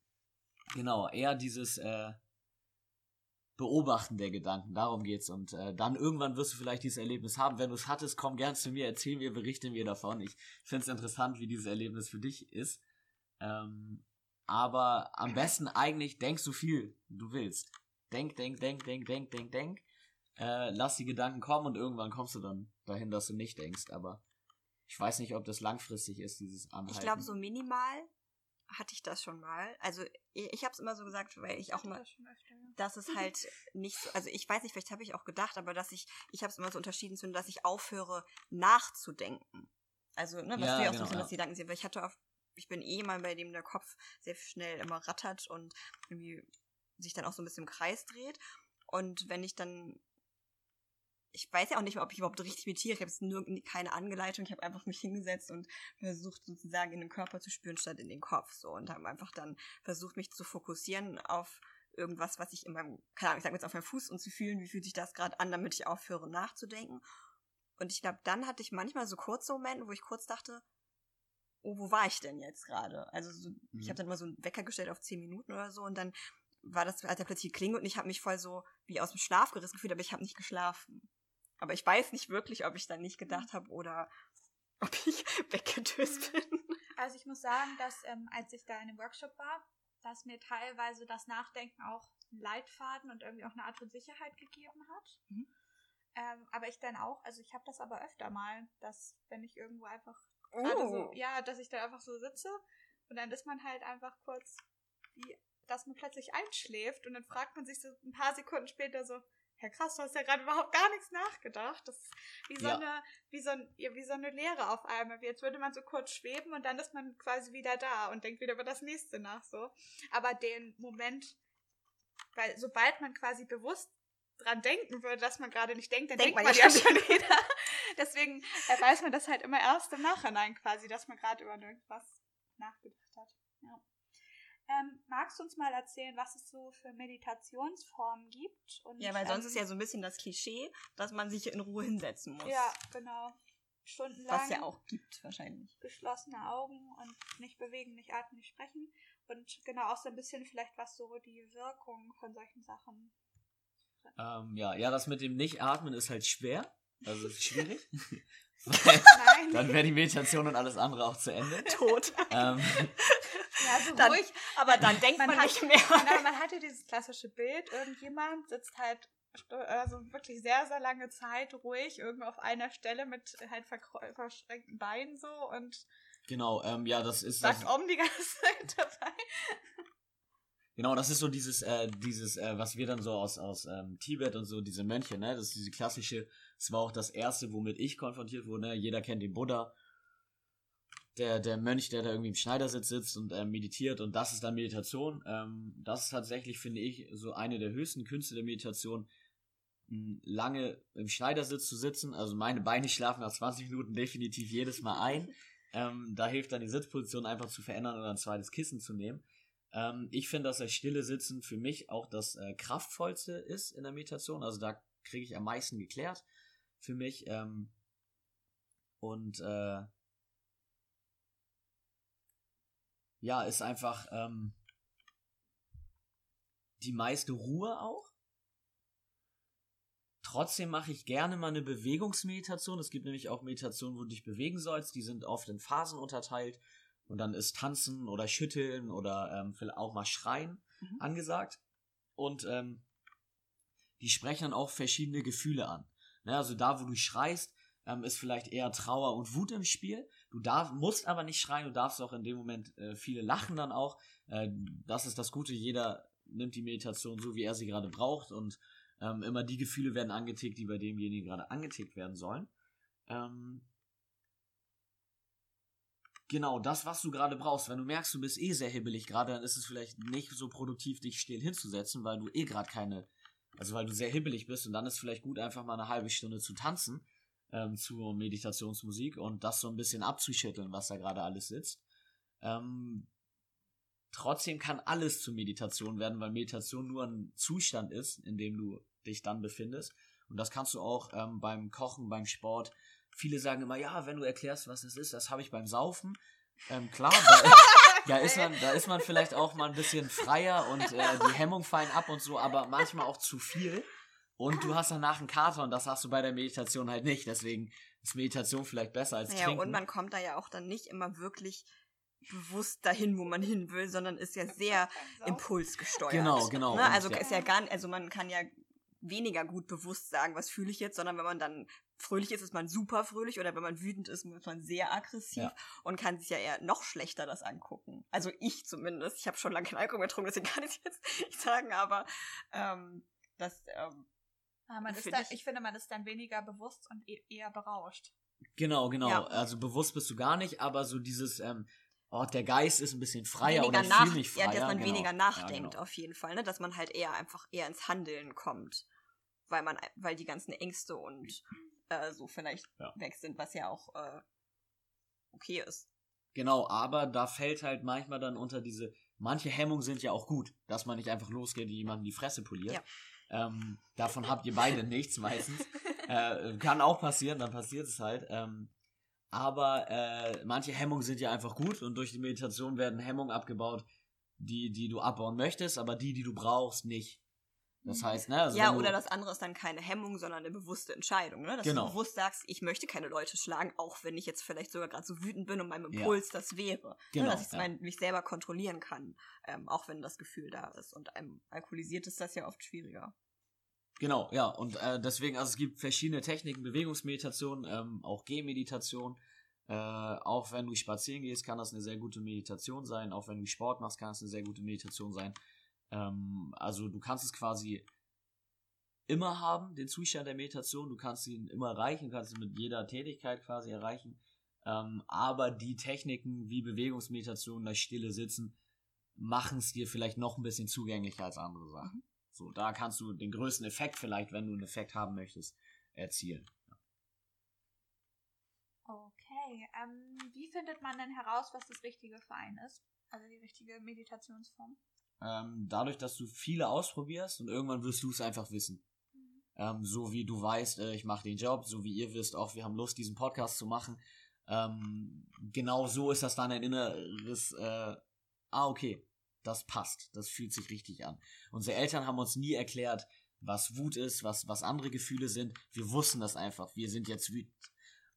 genau, eher dieses äh, Beobachten der Gedanken, darum geht's. Und äh, dann irgendwann wirst du vielleicht dieses Erlebnis haben. Wenn du es hattest, komm gern zu mir, erzähl mir, berichte mir davon. Ich finde es interessant, wie dieses Erlebnis für dich ist. Ähm, aber am besten eigentlich denk so viel du willst. Denk, denk, denk, denk, denk, denk, denk. Äh, lass die Gedanken kommen und irgendwann kommst du dann dahin, dass du nicht denkst. Aber ich weiß nicht, ob das langfristig ist, dieses Anhalten. Ich glaube, so minimal hatte ich das schon mal. Also ich, ich habe es immer so gesagt, weil ich auch ja. dass es halt nicht so, also ich weiß nicht, vielleicht habe ich auch gedacht, aber dass ich, ich habe es immer so unterschieden zu, dass ich aufhöre nachzudenken. Also, ne, was Ja, du ja auch genau, so ein bisschen, ja. dass die Gedanken sind, weil ich hatte oft, ich bin eh mal bei dem der Kopf sehr schnell immer rattert und irgendwie sich dann auch so ein bisschen im Kreis dreht. Und wenn ich dann ich weiß ja auch nicht mehr, ob ich überhaupt richtig meditiere. Ich habe jetzt nur keine Angeleitung. Ich habe einfach mich hingesetzt und versucht sozusagen in den Körper zu spüren statt in den Kopf. So und habe einfach dann versucht, mich zu fokussieren auf irgendwas, was ich in meinem, keine Ahnung, ich sag jetzt auf meinem Fuß und zu fühlen, wie fühlt sich das gerade an, damit ich aufhöre nachzudenken. Und ich glaube, dann hatte ich manchmal so kurze Momente, wo ich kurz dachte, oh, wo war ich denn jetzt gerade? Also so, Mhm. ich habe dann mal so einen Wecker gestellt auf zehn Minuten oder so und dann war das, als er plötzlich klingelt und ich habe mich voll so wie aus dem Schlaf gerissen gefühlt, aber ich habe nicht geschlafen. Aber ich weiß nicht wirklich, ob ich dann nicht gedacht habe oder ob ich weggedöst bin. Also ich muss sagen, dass ähm, als ich da in einem Workshop war, dass mir teilweise das Nachdenken auch einen Leitfaden und irgendwie auch eine Art von Sicherheit gegeben hat. Mhm. Ähm, aber ich dann auch, also ich habe das aber öfter mal, dass wenn ich irgendwo einfach gerade so, Oh. ja, dass ich da einfach so sitze und dann ist man halt einfach kurz, wie, dass man plötzlich einschläft und dann fragt man sich so ein paar Sekunden später so, Herr krass, du hast ja gerade überhaupt gar nichts nachgedacht. Das ist wie so Ja. eine, wie so, ein, ja, wie so eine Leere auf einmal. Jetzt würde man so kurz schweben und dann ist man quasi wieder da und denkt wieder über das nächste nach so. Aber den Moment, weil sobald man quasi bewusst dran denken würde, dass man gerade nicht denkt, dann Denkt denkt man ja ja schon wieder. Deswegen weiß man das halt immer erst im Nachhinein quasi, dass man gerade über irgendwas nachgedacht hat. Ja. Ähm, magst du uns mal erzählen, was es so für Meditationsformen gibt? Und, Ja, weil sonst ähm, ist ja so ein bisschen das Klischee, dass man sich in Ruhe hinsetzen muss. Ja, genau. Stundenlang Was ja auch gibt, wahrscheinlich. geschlossene Augen und nicht bewegen, nicht atmen, nicht sprechen. Und genau auch so ein bisschen vielleicht, was so die Wirkung von solchen Sachen. Ähm, ja, ja, das mit dem Nicht-Atmen ist halt schwer. Also ist schwierig. Weil Nein. dann wäre die Meditation und alles andere auch zu Ende. Tot. Ähm, ja, so Dann, ruhig. aber dann denkt man, Man hat- nicht mehr. Genau, man hatte dieses klassische Bild, irgendjemand sitzt halt also wirklich sehr, sehr lange Zeit ruhig irgendwo auf einer Stelle mit halt verschränkten Beinen so und genau, ähm, ja, das ist das, sagt Om die ganze Zeit dabei. genau, das ist so dieses, äh, dieses, äh, was wir dann so aus, aus ähm, Tibet und so, diese Mönche, ne? Das ist diese klassische, das war auch das erste, womit ich konfrontiert wurde, ne? Jeder kennt den Buddha. Der, der Mönch, der da irgendwie im Schneidersitz sitzt und ähm, meditiert und das ist dann Meditation. Ähm, das ist tatsächlich, finde ich, so eine der höchsten Künste der Meditation, lange im Schneidersitz zu sitzen. Also meine Beine schlafen nach 20 Minuten definitiv jedes Mal ein. Ähm, da hilft dann die Sitzposition einfach zu verändern oder ein zweites Kissen zu nehmen. Ähm, ich finde, dass das stille Sitzen für mich auch das äh, kraftvollste ist in der Meditation. Also da kriege ich am meisten geklärt für mich. Ähm, und äh, ja, ist einfach ähm, die meiste Ruhe auch. Trotzdem mache ich gerne mal eine Bewegungsmeditation. Es gibt nämlich auch Meditationen, wo du dich bewegen sollst. Die sind oft in Phasen unterteilt. Und dann ist Tanzen oder Schütteln oder ähm, vielleicht auch mal Schreien Mhm. angesagt. Und ähm, die sprechen dann auch verschiedene Gefühle an. Ne, also da, wo du schreist, ähm, ist vielleicht eher Trauer und Wut im Spiel. Du darf, musst aber nicht schreien, du darfst auch in dem Moment, äh, viele lachen dann auch. Äh, das ist das Gute, jeder nimmt die Meditation so, wie er sie gerade braucht und ähm, immer die Gefühle werden angetickt, die bei demjenigen gerade angetickt werden sollen. Ähm, genau, das, was du gerade brauchst. Wenn du merkst, du bist eh sehr hibbelig gerade, dann ist es vielleicht nicht so produktiv, dich still hinzusetzen, weil du eh gerade keine, also weil du sehr hibbelig bist und dann ist vielleicht gut, einfach mal eine halbe Stunde zu tanzen ähm, zur Meditationsmusik und das so ein bisschen abzuschütteln, was da gerade alles sitzt. Ähm, trotzdem kann alles zur Meditation werden, weil Meditation nur ein Zustand ist, in dem du dich dann befindest. Und das kannst du auch ähm, beim Kochen, beim Sport. Viele sagen immer, ja, wenn du erklärst, was das ist, das habe ich beim Saufen. Ähm, klar, da, da, ist man, da ist man vielleicht auch mal ein bisschen freier und äh, die Hemmungen fallen ab und so, aber manchmal auch zu viel. Und du hast danach einen Kater und das hast du bei der Meditation halt nicht. Deswegen ist Meditation vielleicht besser als Naja, Trinken. und man kommt da ja auch dann nicht immer wirklich bewusst dahin, wo man hin will, sondern ist ja sehr impulsgesteuert. Genau, genau. Ne? Also ja. ist ja gar nicht, also man kann ja weniger gut bewusst sagen, was fühle ich jetzt, sondern wenn man dann fröhlich ist, ist man super fröhlich oder wenn man wütend ist, ist man sehr aggressiv Ja. und kann sich ja eher noch schlechter das angucken. Also ich zumindest. Ich habe schon lange keinen Alkohol mehr getrunken, deswegen kann ich jetzt nicht sagen, aber ähm, das ähm, Ah, man ist dann, ich- ich finde, man ist dann weniger bewusst und e eher berauscht. Genau, genau. Ja. Also bewusst bist du gar nicht, aber so dieses, ähm, oh, der Geist ist ein bisschen freier weniger oder ich nach, fühle mich freier. ja, dass man genau. weniger Ja, nachdenkt genau. auf jeden Fall, ne? dass man halt eher einfach eher ins Handeln kommt, weil man, weil die ganzen Ängste und äh, so vielleicht Ja. weg sind, was ja auch äh, okay ist. Genau, aber da fällt halt manchmal dann unter diese, manche Hemmungen sind ja auch gut, dass man nicht einfach losgeht, die jemandem die Fresse poliert. Ja. Ähm, davon habt ihr beide nichts meistens. äh, kann auch passieren, dann passiert es halt. Ähm, aber äh, manche Hemmungen sind ja einfach gut und durch die Meditation werden Hemmungen abgebaut, die, die du abbauen möchtest, aber die, die du brauchst, nicht. Das heißt, ne? Also ja, oder das andere ist dann keine Hemmung, sondern eine bewusste Entscheidung, ne? Dass Genau. du bewusst sagst, ich möchte keine Leute schlagen, auch wenn ich jetzt vielleicht sogar gerade so wütend bin und meinem Ja. Impuls das wäre. Genau, ne? Dass ich ja. mein, mich selber kontrollieren kann, ähm, auch wenn das Gefühl da ist. Und einem alkoholisiert ist das ja oft schwieriger. Genau, ja, und äh, deswegen, also es gibt verschiedene Techniken, Bewegungsmeditation, ähm, auch Gehmeditation. Äh, auch wenn du spazieren gehst, kann das eine sehr gute Meditation sein. Auch wenn du Sport machst, kann es eine sehr gute Meditation sein. Ähm, also du kannst es quasi immer haben, den Zustand der Meditation. Du kannst ihn immer erreichen, kannst ihn mit jeder Tätigkeit quasi erreichen. Ähm, aber die Techniken wie Bewegungsmeditation, das stille Sitzen, machen es dir vielleicht noch ein bisschen zugänglicher als andere Sachen. So, da kannst du den größten Effekt vielleicht, wenn du einen Effekt haben möchtest, erzielen. Okay. Ähm, wie findet man denn heraus, was das Richtige für einen ist? Also die richtige Meditationsform? Ähm, dadurch, dass du viele ausprobierst und irgendwann wirst du es einfach wissen. Ähm, so wie du weißt, äh, ich mache den Job, so wie ihr wisst, auch wir haben Lust, diesen Podcast zu machen. Ähm, genau so ist das dann ein inneres, äh, ah, okay, das passt, das fühlt sich richtig an. Unsere Eltern haben uns nie erklärt, was Wut ist, was, was andere Gefühle sind. Wir wussten das einfach, wir sind jetzt wütend.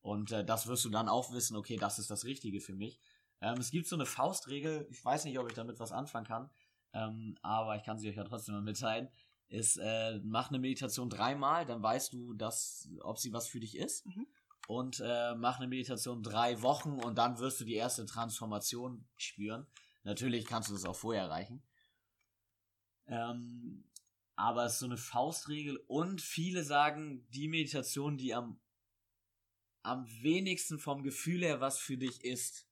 Und äh, das wirst du dann auch wissen, okay, das ist das Richtige für mich. Ähm, es gibt so eine Faustregel, ich weiß nicht, ob ich damit was anfangen kann, ähm, aber ich kann sie euch ja trotzdem mal mitteilen. Ist, äh, mach eine Meditation dreimal, dann weißt du, dass, ob sie was für dich ist. Mhm. Und äh, mach eine Meditation drei Wochen und dann wirst du die erste Transformation spüren. Natürlich kannst du das auch vorher erreichen. Ähm, aber es ist so eine Faustregel und viele sagen, die Meditation, die am, am wenigsten vom Gefühl her was für dich ist,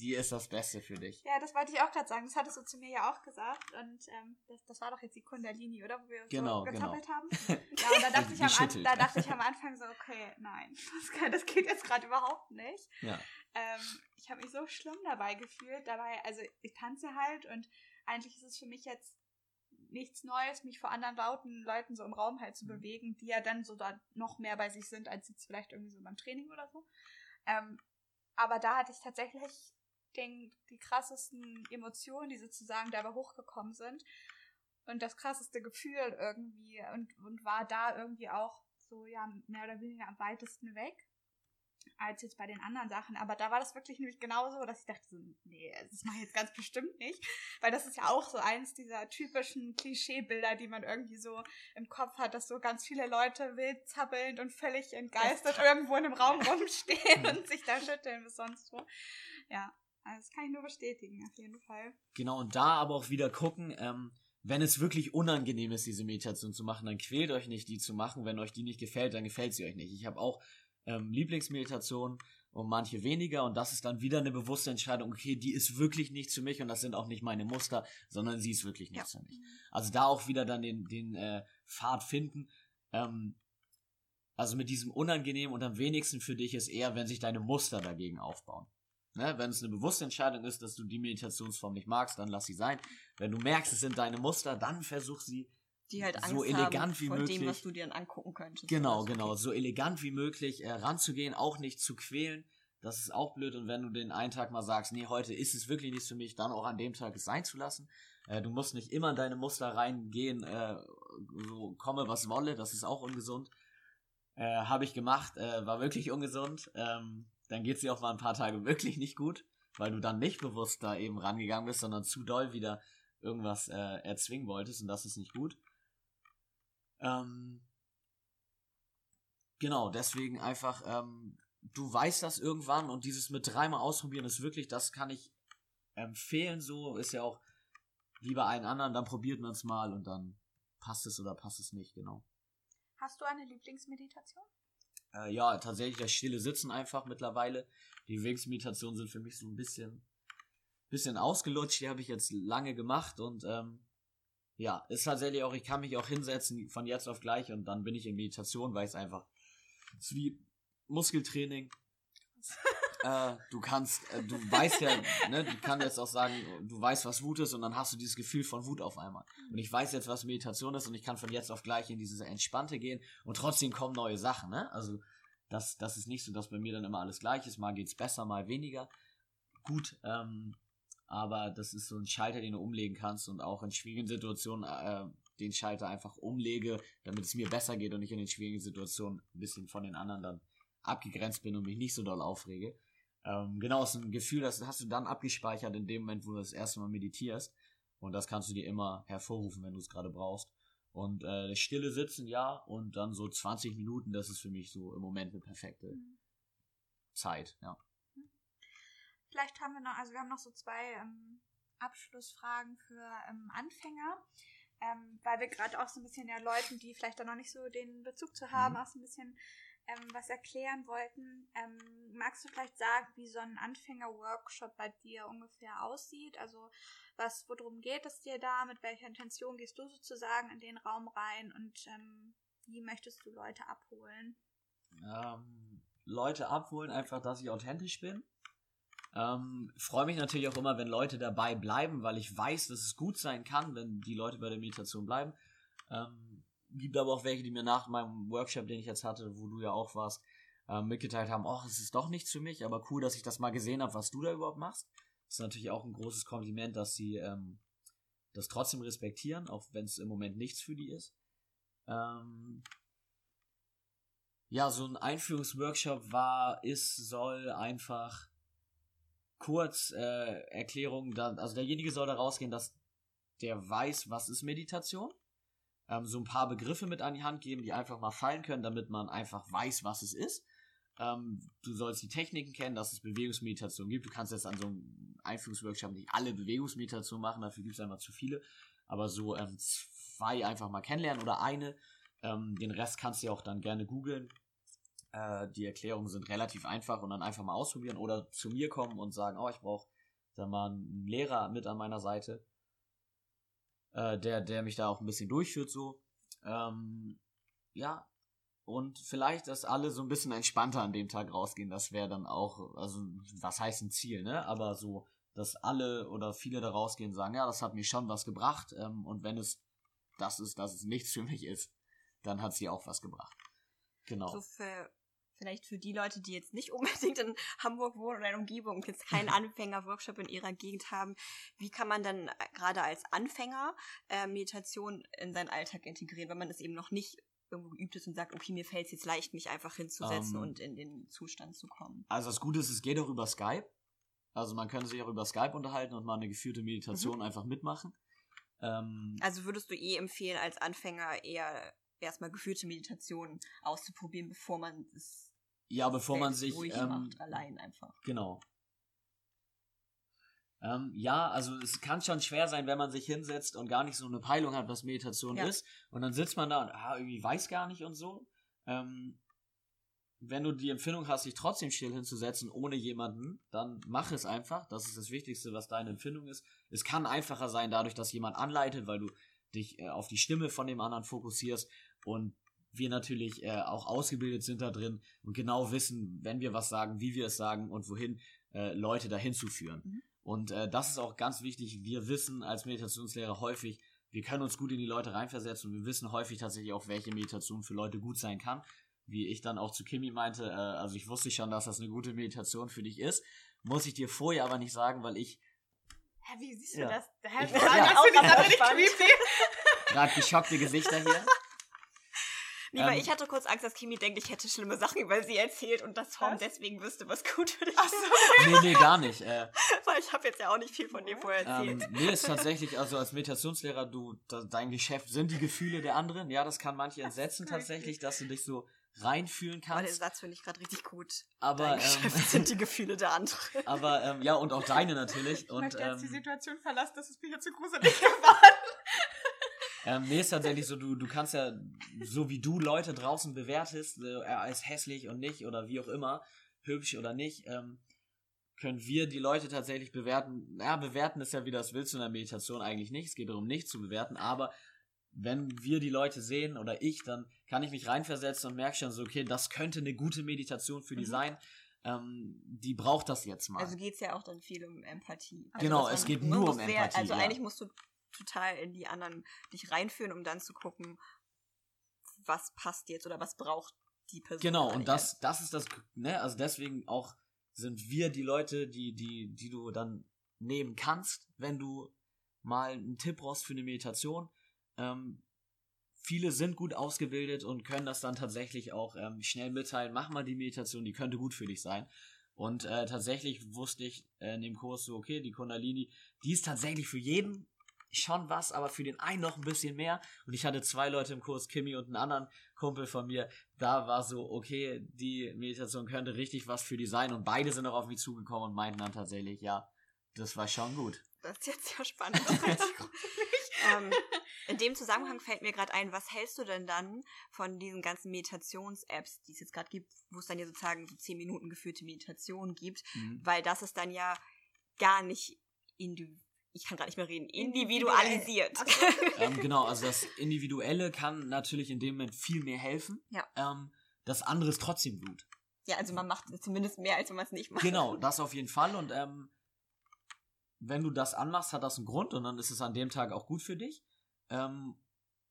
die ist das Beste für dich. Ja, das wollte ich auch gerade sagen. Das hattest du zu mir ja auch gesagt. Und ähm, das, das war doch jetzt die Kundalini, oder? Wo wir Genau, so gezappelt haben. genau. Ja, und da dachte, ich am, an, da dachte ich am Anfang so, okay, nein, das, kann, das geht jetzt gerade überhaupt nicht. Ja. Ähm, ich habe mich so schlimm dabei gefühlt. Dabei, also ich tanze halt und eigentlich ist es für mich jetzt nichts Neues, mich vor anderen lauten Leuten so im Raum halt zu Mhm. bewegen, die ja dann so da noch mehr bei sich sind, als jetzt vielleicht irgendwie so beim Training oder so. Ähm, aber da hatte ich tatsächlich den, die krassesten Emotionen, die sozusagen dabei hochgekommen sind. Und das krasseste Gefühl irgendwie und, und war da irgendwie auch so, ja, mehr oder weniger am weitesten weg als jetzt bei den anderen Sachen. Aber da war das wirklich nämlich genauso, dass ich dachte so, nee, das mache ich jetzt ganz bestimmt nicht. Weil das ist ja auch so eins dieser typischen Klischeebilder, die man irgendwie so im Kopf hat, dass so ganz viele Leute wild zappelnd und völlig entgeistert irgendwo in einem Raum rumstehen und sich da schütteln bis sonst wo. Ja, also das kann ich nur bestätigen, auf jeden Fall. Genau, und da aber auch wieder gucken, ähm, wenn es wirklich unangenehm ist, diese Meditation zu machen, dann quält euch nicht, die zu machen. Wenn euch die nicht gefällt, dann gefällt sie euch nicht. Ich habe auch ähm, Lieblingsmeditationen und manche weniger und das ist dann wieder eine bewusste Entscheidung, okay, die ist wirklich nichts für mich und das sind auch nicht meine Muster, sondern sie ist wirklich nichts für mich. Also da auch wieder dann den, den äh, Pfad finden. Ähm, also mit diesem unangenehm und am wenigsten für dich ist eher, wenn sich deine Muster dagegen aufbauen. Ne? Wenn es eine bewusste Entscheidung ist, dass du die Meditationsform nicht magst, dann lass sie sein. Wenn du merkst, es sind deine Muster, dann versuch sie Die halt Angst so elegant haben wie von möglich. dem, was du dir dann angucken könntest. Genau, Also, genau. okay. So elegant wie möglich äh, ranzugehen, auch nicht zu quälen. Das ist auch blöd. Und wenn du den einen Tag mal sagst, nee, heute ist es wirklich nichts für mich, dann auch an dem Tag es sein zu lassen. Äh, du musst nicht immer in deine Muster reingehen, äh, so komme was wolle, das ist auch ungesund. Äh, Habe ich gemacht, äh, war wirklich ungesund. Ähm, dann geht es dir auch mal ein paar Tage wirklich nicht gut, weil du dann nicht bewusst da eben rangegangen bist, sondern zu doll wieder irgendwas äh, erzwingen wolltest und das ist nicht gut. Ähm, genau, deswegen einfach, ähm, du weißt das irgendwann und dieses mit dreimal ausprobieren ist wirklich, das kann ich empfehlen, so ist ja auch wie bei allen anderen, dann probiert man es mal und dann passt es oder passt es nicht, genau. Hast du eine Lieblingsmeditation? Äh, ja, tatsächlich das stille Sitzen einfach mittlerweile. Die Wegsmeditationen sind für mich so ein bisschen, bisschen ausgelutscht, die habe ich jetzt lange gemacht und ähm, ja, ist tatsächlich auch, ich kann mich auch hinsetzen von jetzt auf gleich und dann bin ich in Meditation, weil es einfach ist wie Muskeltraining. äh, du kannst, äh, du weißt ja, ne, du kannst jetzt auch sagen, du weißt, was Wut ist und dann hast du dieses Gefühl von Wut auf einmal. Und ich weiß jetzt, was Meditation ist und ich kann von jetzt auf gleich in diese Entspannte gehen und trotzdem kommen neue Sachen, ne? Also, das, das ist nicht so, dass bei mir dann immer alles gleich ist. Mal geht's besser, mal weniger. Gut, ähm, aber das ist so ein Schalter, den du umlegen kannst und auch in schwierigen Situationen äh, den Schalter einfach umlege, damit es mir besser geht und ich in den schwierigen Situationen ein bisschen von den anderen dann abgegrenzt bin und mich nicht so doll aufrege. Ähm, genau, ist ein Gefühl, das hast du dann abgespeichert in dem Moment, wo du das erste Mal meditierst. Und das kannst du dir immer hervorrufen, wenn du es gerade brauchst. Und äh, das stille Sitzen, ja, und dann so 20 Minuten, das ist für mich so im Moment eine perfekte Mhm. Zeit, ja. Vielleicht haben wir noch, also wir haben noch so zwei ähm, Abschlussfragen für ähm, Anfänger, ähm, weil wir gerade auch so ein bisschen ja Leuten, die vielleicht da noch nicht so den Bezug zu haben, Mhm. auch so ein bisschen ähm, was erklären wollten. Ähm, magst du vielleicht sagen, wie so ein Anfänger-Workshop bei dir ungefähr aussieht? Also was, worum geht es dir da? Mit welcher Intention gehst du sozusagen in den Raum rein und ähm, wie möchtest du Leute abholen? ähm, Leute abholen, einfach, dass ich authentisch bin. Ähm, Freue mich natürlich auch immer, wenn Leute dabei bleiben, weil ich weiß, dass es gut sein kann, wenn die Leute bei der Meditation bleiben. Ähm, gibt aber auch welche, die mir nach meinem Workshop, den ich jetzt hatte, wo du ja auch warst, ähm, mitgeteilt haben, ach, es ist doch nichts für mich, aber cool, dass ich das mal gesehen habe, was du da überhaupt machst. Das ist natürlich auch ein großes Kompliment, dass sie ähm, das trotzdem respektieren, auch wenn es im Moment nichts für die ist. Ähm, ja, so ein Einführungsworkshop war, ist, soll einfach kurz äh, Erklärung, da, also derjenige soll da rausgehen, dass der weiß, was ist Meditation. Ähm, so ein paar Begriffe mit an die Hand geben, die einfach mal fallen können, damit man einfach weiß, was es ist. Ähm, du sollst die Techniken kennen, dass es Bewegungsmeditation gibt. Du kannst jetzt an so einem Einführungsworkshop nicht alle Bewegungsmeditationen machen, dafür gibt es einfach zu viele. Aber so ähm, zwei einfach mal kennenlernen oder eine. Ähm, den Rest kannst du ja auch dann gerne googeln. Äh, die Erklärungen sind relativ einfach und dann einfach mal ausprobieren oder zu mir kommen und sagen, oh, ich brauche da mal einen Lehrer mit an meiner Seite, äh, der, der mich da auch ein bisschen durchführt so. Ähm, ja, und vielleicht, dass alle so ein bisschen entspannter an dem Tag rausgehen, das wäre dann auch, also was heißt ein Ziel, ne? Aber so, dass alle oder viele da rausgehen und sagen, ja, das hat mir schon was gebracht ähm, und wenn es das ist, dass es nichts für mich ist, dann hat sie auch was gebracht. Genau. So vielleicht für die Leute, die jetzt nicht unbedingt in Hamburg wohnen oder in der Umgebung und jetzt keinen Anfänger-Workshop in ihrer Gegend haben, wie kann man dann äh, gerade als Anfänger äh, Meditation in seinen Alltag integrieren, wenn man es eben noch nicht irgendwo geübt ist und sagt, okay, mir fällt es jetzt leicht, mich einfach hinzusetzen Ähm. und in den Zustand zu kommen. Also das Gute ist, es geht auch über Skype. Also man kann sich auch über Skype unterhalten und mal eine geführte Meditation einfach mitmachen. Ähm, Also würdest du eh empfehlen, als Anfänger eher erstmal geführte Meditationen auszuprobieren, bevor man es ja, bevor man sich ruhig ähm, macht, allein einfach. Genau. Ähm, ja, also es kann schon schwer sein, wenn man sich hinsetzt und gar nicht so eine Peilung hat, was Meditation Ja. ist. Und dann sitzt man da und ah, irgendwie weiß gar nicht und so. Ähm, wenn du die Empfindung hast, dich trotzdem still hinzusetzen, ohne jemanden, dann mach es einfach. Das ist das Wichtigste, was deine Empfindung ist. Es kann einfacher sein, dadurch, dass jemand anleitet, weil du dich äh, auf die Stimme von dem anderen fokussierst und wir natürlich äh, auch ausgebildet sind da drin und genau wissen, wenn wir was sagen, wie wir es sagen und wohin äh, Leute dahin zu führen. Mhm. Und äh, das ist auch ganz wichtig. Wir wissen als Meditationslehrer häufig, wir können uns gut in die Leute reinversetzen und wir wissen häufig tatsächlich auch, welche Meditation für Leute gut sein kann. Wie ich dann auch zu Kimi meinte, äh, also ich wusste schon, dass das eine gute Meditation für dich ist. Muss ich dir vorher aber nicht sagen, weil ich Hä, wie siehst Ja. du das? Hä, Ich- das ja. das finde ich Auch aber nicht spannend. creepy. gerade geschockte Gesichter hier. Nee, weil Ähm, ich hatte kurz Angst, dass Kimi denkt, ich hätte schlimme Sachen über sie erzählt und dass Tom Was? deswegen wüsste, was gut für dich ist. so. Nee, nee, gar nicht. Äh, Weil ich habe jetzt ja auch nicht viel von dir vorher ähm, erzählt. nee, ist tatsächlich, also als Meditationslehrer, du, da, dein Geschäft sind die Gefühle der anderen. Ja, das kann manche entsetzen creepy. tatsächlich, dass du dich so reinfühlen Aber den kannst. Satz finde ich gerade richtig gut. Aber, ähm, sind die Gefühle der anderen. aber ähm, ja, und auch deine natürlich. Ich Und möchte jetzt die ähm, Situation verlassen, das ist mir hier zu gruselig geworden. ähm, nee, ist tatsächlich so, du, du kannst ja, so wie du Leute draußen bewertest, äh, er ist hässlich und nicht oder wie auch immer, hübsch oder nicht, ähm, können wir die Leute tatsächlich bewerten. Ja, bewerten ist ja wie das willst du in der Meditation eigentlich nicht. Es geht darum, nicht zu bewerten, aber wenn wir die Leute sehen oder ich, dann kann ich mich reinversetzen und merke schon so, okay, das könnte eine gute Meditation für die Mhm. sein. Ähm, die braucht das jetzt mal. Also geht es ja auch dann viel um Empathie. Genau, dass es geht nur um Empathie, Also ja. eigentlich musst du total in die anderen dich reinführen, um dann zu gucken, was passt jetzt oder was braucht die Person. Genau, und das, das ist das, ne, also deswegen auch sind wir die Leute, die, die, die du dann nehmen kannst, wenn du mal einen Tipp brauchst für eine Meditation. Ähm, viele sind gut ausgebildet und können das dann tatsächlich auch ähm, schnell mitteilen. Mach mal die Meditation, die könnte gut für dich sein. Und äh, tatsächlich wusste ich äh, in dem Kurs so, okay, die Kundalini, die ist tatsächlich für jeden schon was, aber für den einen noch ein bisschen mehr. Und ich hatte zwei Leute im Kurs, Kimi und einen anderen Kumpel von mir. Da war so, okay, die Meditation könnte richtig was für die sein. Und beide sind auch auf mich zugekommen und meinten dann tatsächlich, ja, das war schon gut. Das ist jetzt ja spannend. ähm, in dem Zusammenhang fällt mir gerade ein, was hältst du denn dann von diesen ganzen Meditations-Apps, die es jetzt gerade gibt, wo es dann ja sozusagen so 10 Minuten geführte Meditation gibt, Mhm. weil das ist dann ja gar nicht individuell. Ich kann gerade nicht mehr reden. Individuell. Individualisiert. ähm, genau, also das Individuelle kann natürlich in dem Moment viel mehr helfen. Ja. Ähm, das andere ist trotzdem gut. ja, also man macht zumindest mehr, als wenn man es nicht macht. Genau, das auf jeden Fall. Und ähm, wenn du das anmachst, hat das einen Grund und dann ist es an dem Tag auch gut für dich. Ähm,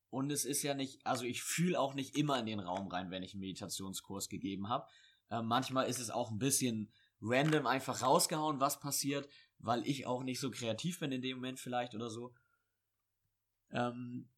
und es ist ja nicht, also ich fühle auch nicht immer in den Raum rein, wenn ich einen Meditationskurs gegeben habe. Ähm, manchmal ist es auch ein bisschen random einfach rausgehauen, was passiert, weil ich auch nicht so kreativ bin in dem Moment vielleicht oder so. Ähm,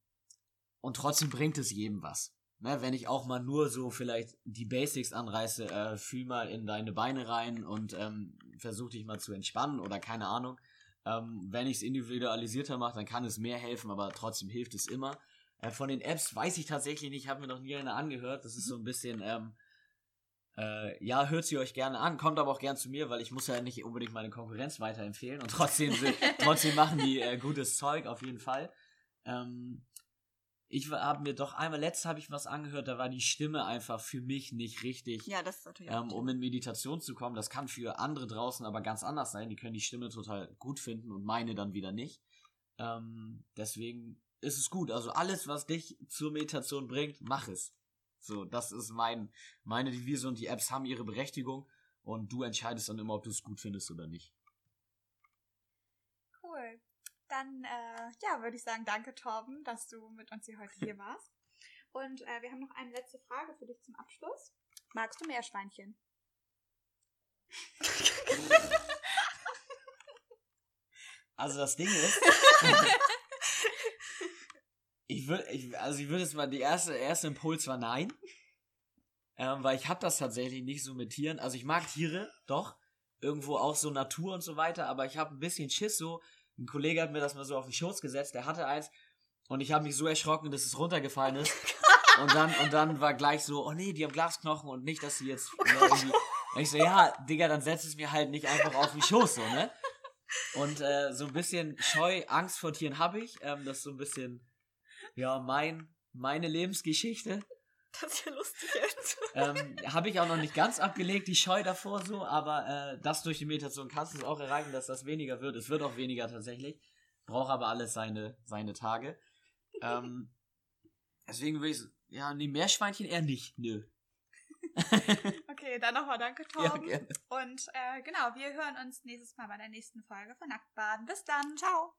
und trotzdem bringt es jedem was. Ne, wenn ich auch mal nur so vielleicht die Basics anreiße, äh, fühl mal in deine Beine rein und ähm, versuch dich mal zu entspannen oder keine Ahnung. Ähm, wenn ich es individualisierter mache, dann kann es mehr helfen, aber trotzdem hilft es immer. Äh, von den Apps weiß ich tatsächlich nicht, habe mir noch nie eine angehört. Das ist so ein bisschen, ähm, äh, ja, hört sie euch gerne an, kommt aber auch gern zu mir, weil ich muss ja nicht unbedingt meine Konkurrenz weiterempfehlen und trotzdem, trotzdem machen die äh, gutes Zeug auf jeden Fall. Ähm, ich habe mir doch einmal letztes habe ich was angehört, da war die Stimme einfach für mich nicht richtig, Ja, das ist natürlich ähm, um in Meditation zu kommen. Das kann für andere draußen aber ganz anders sein. Die können die Stimme total gut finden und meine dann wieder nicht. Ähm, deswegen ist es gut. Also alles, was dich zur Meditation bringt, mach es. So, das ist mein, meine Devise und die Apps haben ihre Berechtigung und du entscheidest dann immer, ob du es gut findest oder nicht. Cool. Dann, äh, ja, würde ich sagen, danke Torben, dass du mit uns hier heute hier warst. Und äh, wir haben noch eine letzte Frage für dich zum Abschluss. Magst du Meerschweinchen? Also das Ding ist, ich würde, ich, also ich würde jetzt mal die erste, erste Impuls war nein, ähm, weil ich habe das tatsächlich nicht so mit Tieren. Also ich mag Tiere, doch, irgendwo auch so Natur und so weiter, aber ich habe ein bisschen Schiss so. Ein Kollege hat mir das mal so auf den Schoß gesetzt, der hatte eins und ich habe mich so erschrocken, dass es runtergefallen ist. Und dann, und dann war gleich so, oh nee, die haben Glasknochen und nicht, dass sie jetzt ne, irgendwie. Und ich so, ja, Digga, dann setz es mir halt nicht einfach auf den Schoß, so, ne? Und äh, so ein bisschen Scheu, Angst vor Tieren habe ich. Ähm, das ist so ein bisschen, ja, mein, meine Lebensgeschichte. Das ist ja lustig jetzt. Ähm, habe ich auch noch nicht ganz abgelegt, die Scheu davor so, aber äh, das durch die Meditation kannst du es auch erreichen, dass das weniger wird. Es wird auch weniger tatsächlich. Braucht aber alles seine, seine Tage. Ähm, deswegen würde ich, ja, nee, Meerschweinchen eher nicht, nö. Okay, dann nochmal danke, Ja, Torben. gerne. Und äh, genau, wir hören uns nächstes Mal bei der nächsten Folge von Nacktbaden. Bis dann. Ciao.